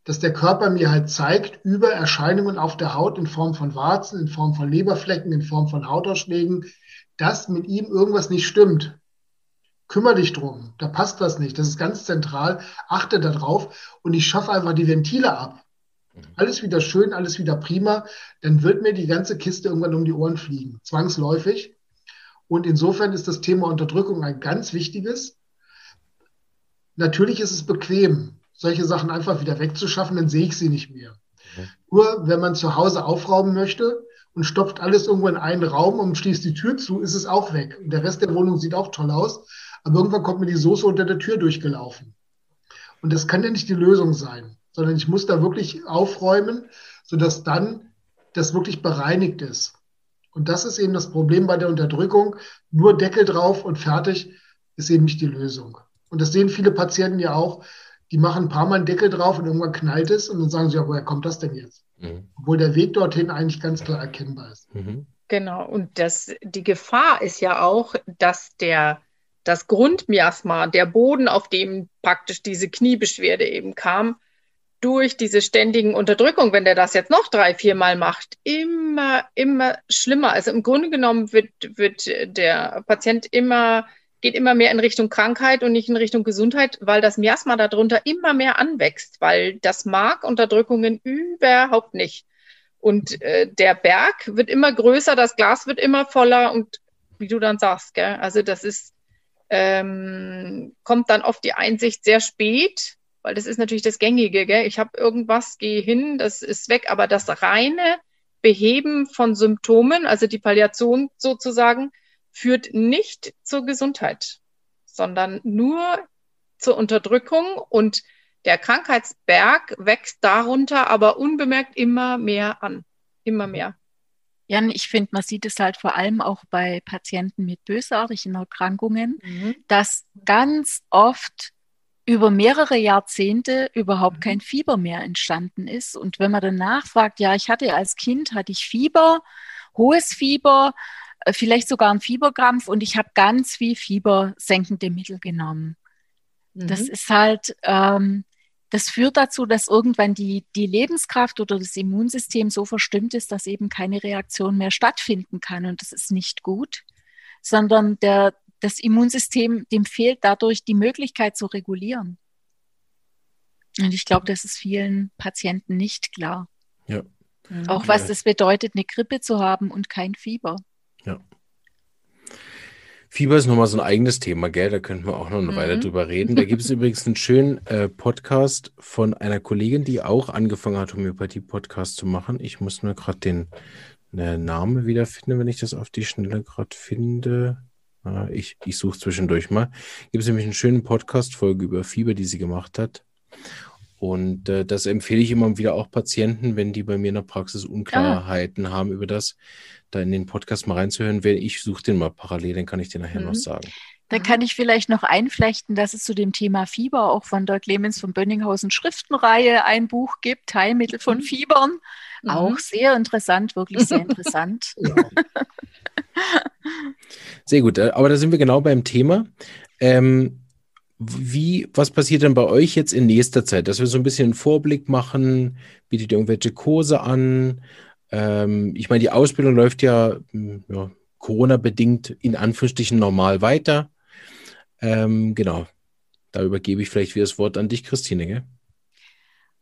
dass der Körper mir halt zeigt über Erscheinungen auf der Haut in Form von Warzen, in Form von Leberflecken, in Form von Hautausschlägen, dass mit ihm irgendwas nicht stimmt. Kümmer dich drum, da passt was nicht. Das ist ganz zentral. Achte darauf und ich schaffe einfach die Ventile ab. Mhm. Alles wieder schön, alles wieder prima, dann wird mir die ganze Kiste irgendwann um die Ohren fliegen, zwangsläufig. Und insofern ist das Thema Unterdrückung ein ganz wichtiges. Natürlich ist es bequem, solche Sachen einfach wieder wegzuschaffen, dann sehe ich sie nicht mehr. Mhm. Nur wenn man zu Hause aufrauben möchte und stopft alles irgendwo in einen Raum und schließt die Tür zu, ist es auch weg. Und der Rest der Wohnung sieht auch toll aus, aber irgendwann kommt mir die Soße unter der Tür durchgelaufen. Und das kann ja nicht die Lösung sein sondern ich muss da wirklich aufräumen, sodass dann das wirklich bereinigt ist. Und das ist eben das Problem bei der Unterdrückung. Nur Deckel drauf und fertig ist eben nicht die Lösung. Und das sehen viele Patienten ja auch. Die machen ein paar Mal einen Deckel drauf und irgendwann knallt es und dann sagen sie, ja, woher kommt das denn jetzt? Mhm. Obwohl der Weg dorthin eigentlich ganz klar erkennbar ist. Mhm. Genau. Und das, die Gefahr ist ja auch, dass der, das Grundmiasma, der Boden, auf dem praktisch diese Kniebeschwerde eben kam, durch diese ständigen Unterdrückung, wenn der das jetzt noch drei, vier Mal macht, immer, immer schlimmer. Also im Grunde genommen wird, wird der Patient immer, geht immer mehr in Richtung Krankheit und nicht in Richtung Gesundheit, weil das Miasma darunter immer mehr anwächst, weil das mag Unterdrückungen überhaupt nicht. Und äh, der Berg wird immer größer, das Glas wird immer voller und wie du dann sagst, gell? also das ist, ähm, kommt dann oft die Einsicht sehr spät, weil das ist natürlich das Gängige. Gell? Ich habe irgendwas, gehe hin, das ist weg, aber das reine Beheben von Symptomen, also die Palliation sozusagen, führt nicht zur Gesundheit, sondern nur zur Unterdrückung und der Krankheitsberg wächst darunter aber unbemerkt immer mehr an, immer mehr. Jan, ich finde, man sieht es halt vor allem auch bei Patienten mit bösartigen Erkrankungen, mhm. dass ganz oft über mehrere Jahrzehnte überhaupt kein Fieber mehr entstanden ist. Und wenn man dann nachfragt, ja, ich hatte als Kind, hatte ich Fieber, hohes Fieber, äh, vielleicht sogar einen Fieberkrampf und ich habe ganz viel fiebersenkende Mittel genommen. Mhm. Das ist halt, ähm, das führt dazu, dass irgendwann die, die Lebenskraft oder das Immunsystem so verstimmt ist, dass eben keine Reaktion mehr stattfinden kann. Und das ist nicht gut, sondern der, das Immunsystem, dem fehlt dadurch die Möglichkeit zu regulieren. Und ich glaube, das ist vielen Patienten nicht klar. Ja. Auch was es bedeutet, eine Grippe zu haben und kein Fieber. Ja. Fieber ist nochmal so ein eigenes Thema, gell? Da könnten wir auch noch eine mhm. Weile drüber reden. Da gibt es übrigens einen schönen äh, Podcast von einer Kollegin, die auch angefangen hat, Homöopathie-Podcast zu machen. Ich muss nur gerade den äh, Namen wiederfinden, wenn ich das auf die Schnelle gerade finde. Ah, ich ich suche zwischendurch mal. Gibt es nämlich einen schönen Podcast-Folge über Fieber, die sie gemacht hat. Und äh, das empfehle ich immer wieder auch Patienten, wenn die bei mir in der Praxis Unklarheiten ah. haben über das, da in den Podcast mal reinzuhören. Ich suche den mal parallel, dann kann ich dir nachher mhm. noch sagen. Dann kann ich vielleicht noch einflechten, dass es zu dem Thema Fieber auch von der Clemens von Bönninghausen Schriftenreihe ein Buch gibt, Heilmittel von mhm. Fiebern. Mhm. Auch sehr interessant, wirklich sehr interessant. Sehr gut, äh, aber da sind wir genau beim Thema. Ähm, wie, was passiert denn bei euch jetzt in nächster Zeit? Dass wir so ein bisschen einen Vorblick machen, bietet ihr irgendwelche Kurse an? Ähm, ich meine, die Ausbildung läuft ja, hm, ja Corona-bedingt in Anführungsstrichen normal weiter. Ähm, genau. Da übergebe ich vielleicht wieder das Wort an dich, Christine. Gell?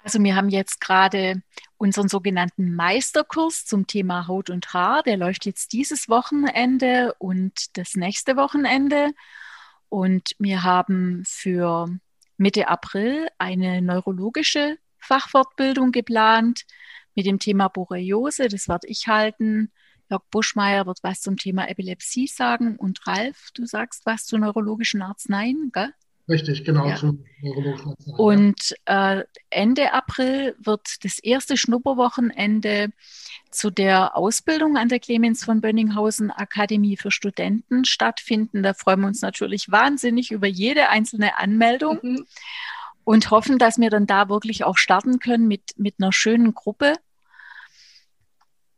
Also wir haben jetzt gerade unseren sogenannten Meisterkurs zum Thema Haut und Haar. Der läuft jetzt dieses Wochenende und das nächste Wochenende. Und wir haben für Mitte April eine neurologische Fachfortbildung geplant mit dem Thema Borreliose. Das werde ich halten. Jörg Buschmeier wird was zum Thema Epilepsie sagen und Ralf, du sagst was zu neurologischen Arzneien, gell? Richtig, genau. Ja. Und äh, Ende April wird das erste Schnupperwochenende zu der Ausbildung an der Clemens von Bönninghausen Akademie für Studenten stattfinden. Da freuen wir uns natürlich wahnsinnig über jede einzelne Anmeldung mhm. und hoffen, dass wir dann da wirklich auch starten können mit, mit einer schönen Gruppe.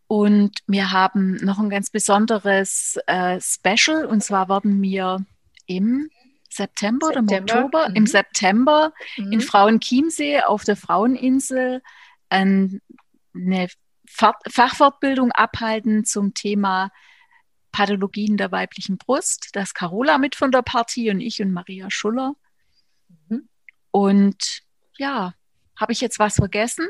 Und wir haben noch ein ganz besonderes äh, Special und zwar werden wir im September, September. oder im Oktober, mhm. im September mhm. in Frauenchiemsee auf der Fraueninsel eine Fachfortbildung abhalten zum Thema Pathologien der weiblichen Brust. Da ist Carola mit von der Partie und ich und Maria Schuller. Mhm. Und ja, habe ich jetzt was vergessen?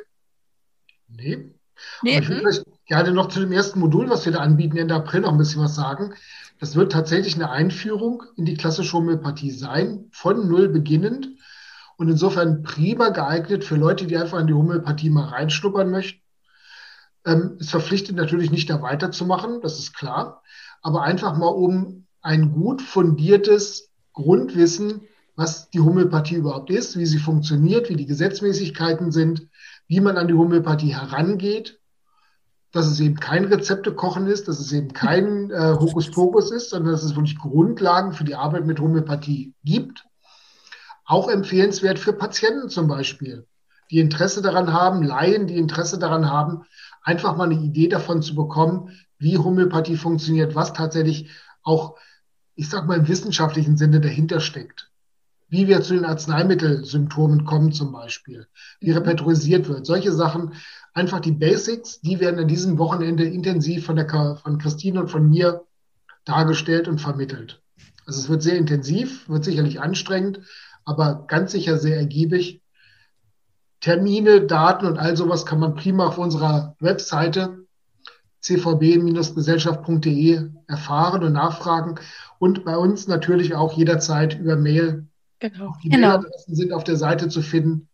Nee. nee. ich würde gerne noch zu dem ersten Modul, was wir da anbieten, Ende April noch ein bisschen was sagen. Das wird tatsächlich eine Einführung in die klassische Homöopathie sein, von null beginnend. Und insofern prima geeignet für Leute, die einfach in die Homöopathie mal reinschnuppern möchten. Ähm, es verpflichtet natürlich nicht, da weiterzumachen, das ist klar. Aber einfach mal um ein gut fundiertes Grundwissen, was die Homöopathie überhaupt ist, wie sie funktioniert, wie die Gesetzmäßigkeiten sind, wie man an die Homöopathie herangeht, dass es eben kein Rezeptekochen ist, dass es eben kein äh, Hokuspokus ist, sondern dass es wirklich Grundlagen für die Arbeit mit Homöopathie gibt. Auch empfehlenswert für Patienten zum Beispiel, die Interesse daran haben, Laien, die Interesse daran haben, einfach mal eine Idee davon zu bekommen, wie Homöopathie funktioniert, was tatsächlich auch, ich sag mal, im wissenschaftlichen Sinne dahinter steckt. Wie wir zu den Arzneimittelsymptomen kommen zum Beispiel, wie repertorisiert wird. Solche Sachen einfach die Basics, die werden an diesem Wochenende intensiv von, der, von Christine und von mir dargestellt und vermittelt. Also es wird sehr intensiv, wird sicherlich anstrengend, aber ganz sicher sehr ergiebig. Termine, Daten und all sowas kann man prima auf unserer Webseite cvb-gesellschaft.de erfahren und nachfragen und bei uns natürlich auch jederzeit über Mail. Genau. Die genau. Mailadressen sind auf der Seite zu finden.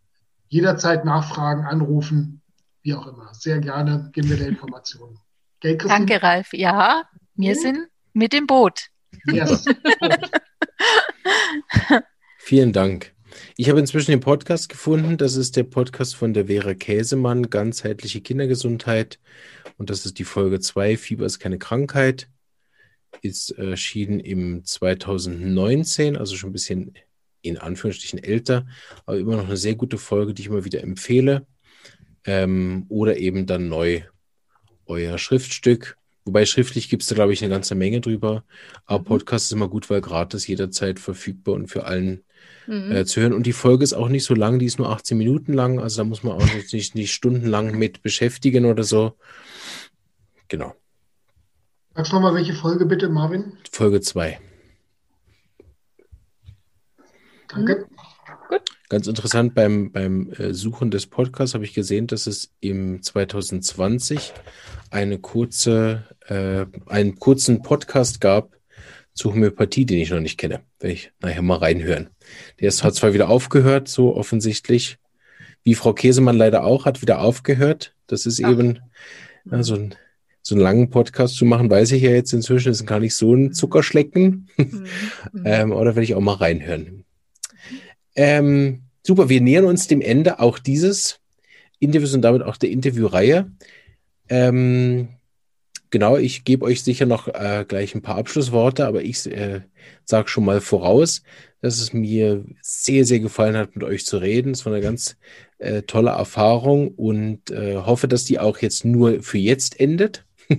Jederzeit nachfragen, anrufen wie auch immer. Sehr gerne geben wir dir Informationen. Gell, Danke, Ralf. Ja, wir mhm. sind mit dem Boot. Yes. Vielen Dank. Ich habe inzwischen den Podcast gefunden. Das ist der Podcast von der Vera Käsemann, ganzheitliche Kindergesundheit. Und das ist die Folge 2, Fieber ist keine Krankheit. Ist erschienen im 2019, also schon ein bisschen in Anführungsstrichen älter, aber immer noch eine sehr gute Folge, die ich immer wieder empfehle. Ähm, oder eben dann neu euer Schriftstück. Wobei schriftlich gibt es da, glaube ich, eine ganze Menge drüber. Aber mhm. Podcast ist immer gut, weil gratis jederzeit verfügbar und für allen mhm. äh, zu hören. Und die Folge ist auch nicht so lang, die ist nur 18 Minuten lang. Also da muss man auch nicht, nicht stundenlang mit beschäftigen oder so. Genau. Sagst du nochmal, welche Folge bitte, Marvin? Folge 2. Danke. Ganz interessant, beim, beim äh, Suchen des Podcasts habe ich gesehen, dass es im 2020 eine kurze, äh, einen kurzen Podcast gab zur Homöopathie, den ich noch nicht kenne. Werde ich nachher mal reinhören. Der ist, hat zwar wieder aufgehört, so offensichtlich, wie Frau Käsemann leider auch, hat wieder aufgehört. Das ist Ach. eben ja, so, ein, so einen langen Podcast zu machen, weiß ich ja jetzt inzwischen, ist gar nicht so ein Zuckerschlecken. Mhm. ähm, oder werde ich auch mal reinhören. Ähm, super, wir nähern uns dem Ende auch dieses Interviews und damit auch der Interviewreihe. Ähm, genau, ich gebe euch sicher noch äh, gleich ein paar Abschlussworte, aber ich äh, sage schon mal voraus, dass es mir sehr, sehr gefallen hat, mit euch zu reden. Es war eine ganz äh, tolle Erfahrung und äh, hoffe, dass die auch jetzt nur für jetzt endet.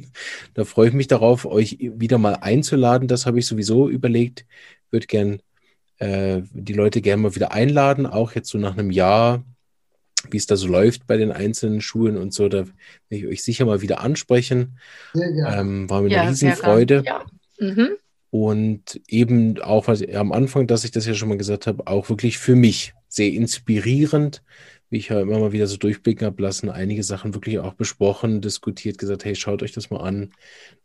da freue ich mich darauf, euch wieder mal einzuladen. Das habe ich sowieso überlegt. Würde gern äh, die Leute gerne mal wieder einladen, auch jetzt so nach einem Jahr, wie es da so läuft bei den einzelnen Schulen und so. Da werde ich euch sicher mal wieder ansprechen. Ähm, war mir ja, eine Riesenfreude. Ja. Mhm. Und eben auch was am Anfang, dass ich das ja schon mal gesagt habe, auch wirklich für mich sehr inspirierend, wie ich ja immer mal wieder so durchblicken habe lassen, einige Sachen wirklich auch besprochen, diskutiert, gesagt, hey, schaut euch das mal an.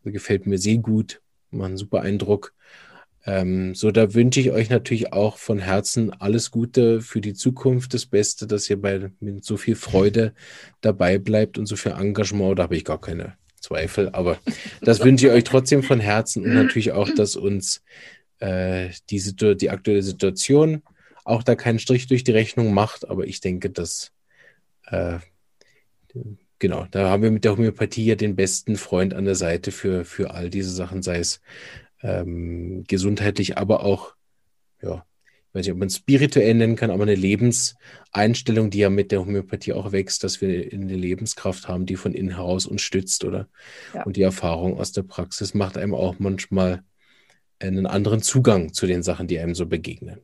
Das gefällt mir sehr gut, macht einen super Eindruck. Ähm, so, da wünsche ich euch natürlich auch von Herzen alles Gute für die Zukunft, das Beste, dass ihr bei, mit so viel Freude dabei bleibt und so viel Engagement. Da habe ich gar keine Zweifel, aber das wünsche ich euch trotzdem von Herzen und natürlich auch, dass uns äh, die, die aktuelle Situation auch da keinen Strich durch die Rechnung macht. Aber ich denke, dass äh, genau, da haben wir mit der Homöopathie ja den besten Freund an der Seite für, für all diese Sachen, sei es ähm, gesundheitlich, aber auch, ja, ich weiß nicht, ob man es spirituell nennen kann, aber eine Lebenseinstellung, die ja mit der Homöopathie auch wächst, dass wir eine Lebenskraft haben, die von innen heraus uns stützt, oder? Ja. Und die Erfahrung aus der Praxis macht einem auch manchmal einen anderen Zugang zu den Sachen, die einem so begegnen.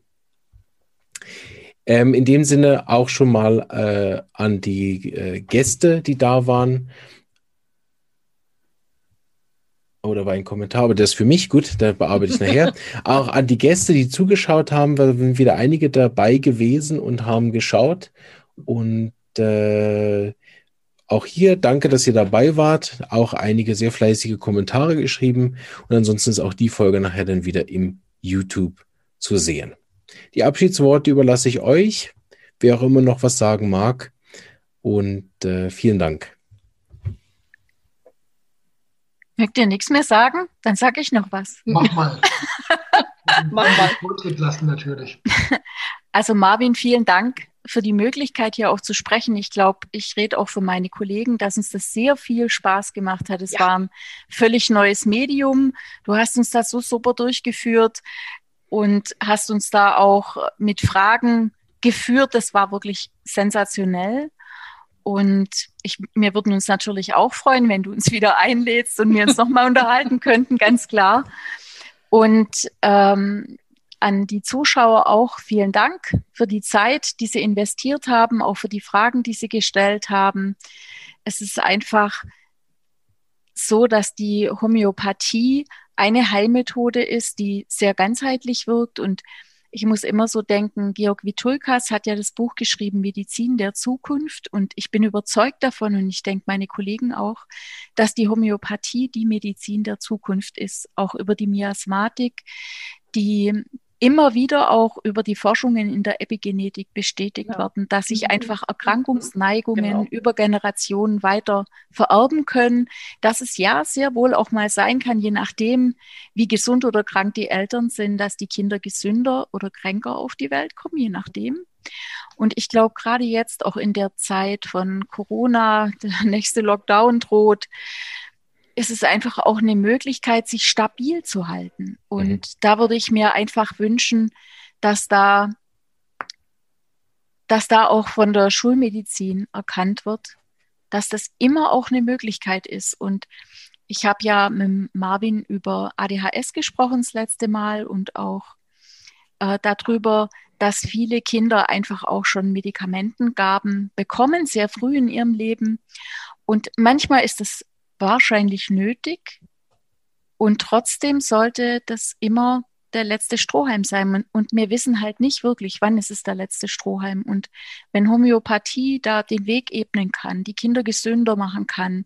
Ähm, in dem Sinne auch schon mal äh, an die äh, Gäste, die da waren. Oder war ein Kommentar, aber das ist für mich gut, da bearbeite ich nachher. Auch an die Gäste, die zugeschaut haben, weil sind wieder einige dabei gewesen und haben geschaut. Und äh, auch hier danke, dass ihr dabei wart. Auch einige sehr fleißige Kommentare geschrieben. Und ansonsten ist auch die Folge nachher dann wieder im YouTube zu sehen. Die Abschiedsworte überlasse ich euch, wer auch immer noch was sagen mag. Und äh, vielen Dank. Mögt ihr nichts mehr sagen? Dann sage ich noch was. Mach mal. Mach mal. Vortritt lassen natürlich. Also Marvin, vielen Dank für die Möglichkeit, hier auch zu sprechen. Ich glaube, ich rede auch für meine Kollegen, dass uns das sehr viel Spaß gemacht hat. Es ja. war ein völlig neues Medium. Du hast uns das so super durchgeführt und hast uns da auch mit Fragen geführt. Das war wirklich sensationell. Und ich, wir würden uns natürlich auch freuen, wenn du uns wieder einlädst und wir uns nochmal unterhalten könnten, ganz klar. Und ähm, an die Zuschauer auch vielen Dank für die Zeit, die sie investiert haben, auch für die Fragen, die sie gestellt haben. Es ist einfach so, dass die Homöopathie eine Heilmethode ist, die sehr ganzheitlich wirkt und ich muss immer so denken, Georg Vitulkas hat ja das Buch geschrieben, Medizin der Zukunft. Und ich bin überzeugt davon, und ich denke meine Kollegen auch, dass die Homöopathie die Medizin der Zukunft ist, auch über die Miasmatik, die immer wieder auch über die Forschungen in der Epigenetik bestätigt ja. werden, dass sich mhm. einfach Erkrankungsneigungen genau. über Generationen weiter vererben können, dass es ja sehr wohl auch mal sein kann, je nachdem, wie gesund oder krank die Eltern sind, dass die Kinder gesünder oder kränker auf die Welt kommen, je nachdem. Und ich glaube, gerade jetzt auch in der Zeit von Corona, der nächste Lockdown droht, ist es einfach auch eine Möglichkeit, sich stabil zu halten. Und mhm. da würde ich mir einfach wünschen, dass da, dass da auch von der Schulmedizin erkannt wird, dass das immer auch eine Möglichkeit ist. Und ich habe ja mit Marvin über ADHS gesprochen das letzte Mal und auch äh, darüber, dass viele Kinder einfach auch schon Medikamentengaben bekommen, sehr früh in ihrem Leben. Und manchmal ist es wahrscheinlich nötig. Und trotzdem sollte das immer der letzte Strohhalm sein. Und wir wissen halt nicht wirklich, wann ist es der letzte Strohhalm. Und wenn Homöopathie da den Weg ebnen kann, die Kinder gesünder machen kann,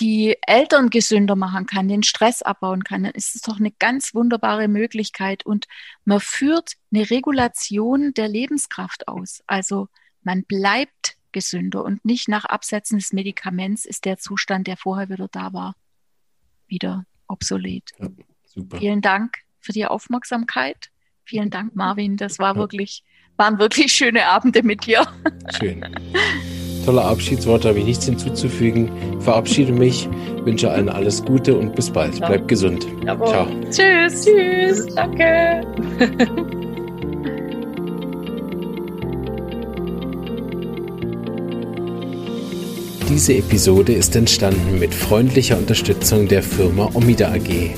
die Eltern gesünder machen kann, den Stress abbauen kann, dann ist es doch eine ganz wunderbare Möglichkeit. Und man führt eine Regulation der Lebenskraft aus. Also man bleibt gesünder und nicht nach Absetzen des Medikaments ist der Zustand, der vorher wieder da war, wieder obsolet. Ja, super. Vielen Dank für die Aufmerksamkeit. Vielen Dank, Marvin. Das war ja. wirklich, waren wirklich schöne Abende mit dir. Schön. Tolle Abschiedsworte, habe ich nichts hinzuzufügen. Verabschiede mich, wünsche allen alles Gute und bis bald. Ja. Bleibt gesund. Jawohl. Ciao. Tschüss. Tschüss. Danke. Diese Episode ist entstanden mit freundlicher Unterstützung der Firma Omida AG.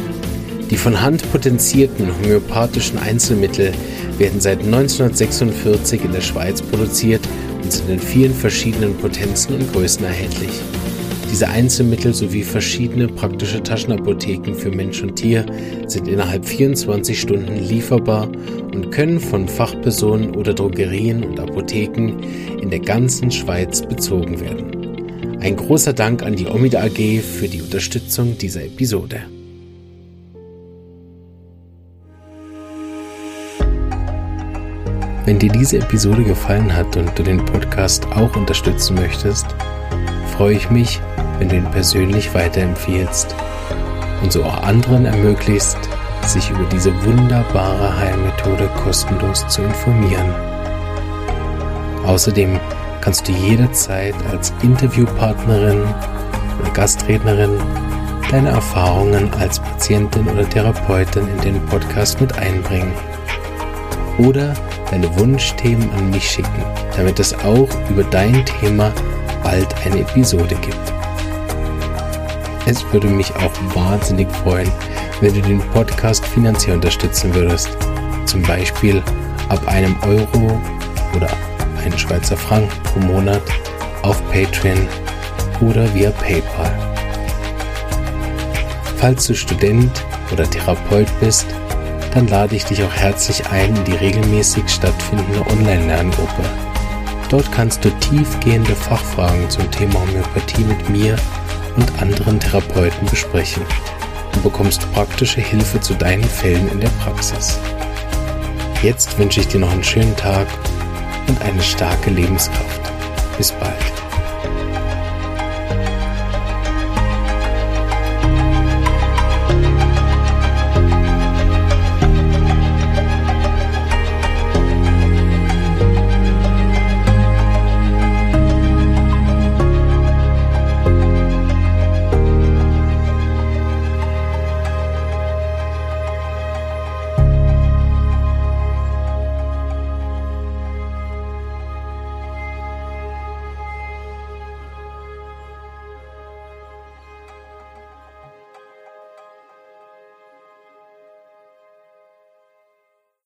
Die von Hand potenzierten homöopathischen Einzelmittel werden seit 1946 in der Schweiz produziert und sind in vielen verschiedenen Potenzen und Größen erhältlich. Diese Einzelmittel sowie verschiedene praktische Taschenapotheken für Mensch und Tier sind innerhalb 24 Stunden lieferbar und können von Fachpersonen oder Drogerien und Apotheken in der ganzen Schweiz bezogen werden. Ein großer Dank an die Omida AG für die Unterstützung dieser Episode. Wenn dir diese Episode gefallen hat und du den Podcast auch unterstützen möchtest, freue ich mich, wenn du ihn persönlich weiterempfiehlst und so auch anderen ermöglicht, sich über diese wunderbare Heilmethode kostenlos zu informieren. Außerdem kannst du jederzeit als Interviewpartnerin oder Gastrednerin deine Erfahrungen als Patientin oder Therapeutin in den Podcast mit einbringen. Oder deine Wunschthemen an mich schicken, damit es auch über dein Thema bald eine Episode gibt. Es würde mich auch wahnsinnig freuen, wenn du den Podcast finanziell unterstützen würdest. Zum Beispiel ab einem Euro oder einen Schweizer Franken pro Monat auf Patreon oder via PayPal. Falls du Student oder Therapeut bist, dann lade ich dich auch herzlich ein in die regelmäßig stattfindende Online-Lerngruppe. Dort kannst du tiefgehende Fachfragen zum Thema Homöopathie mit mir und anderen Therapeuten besprechen und bekommst praktische Hilfe zu deinen Fällen in der Praxis. Jetzt wünsche ich dir noch einen schönen Tag und eine starke Lebenskraft. Bis bald.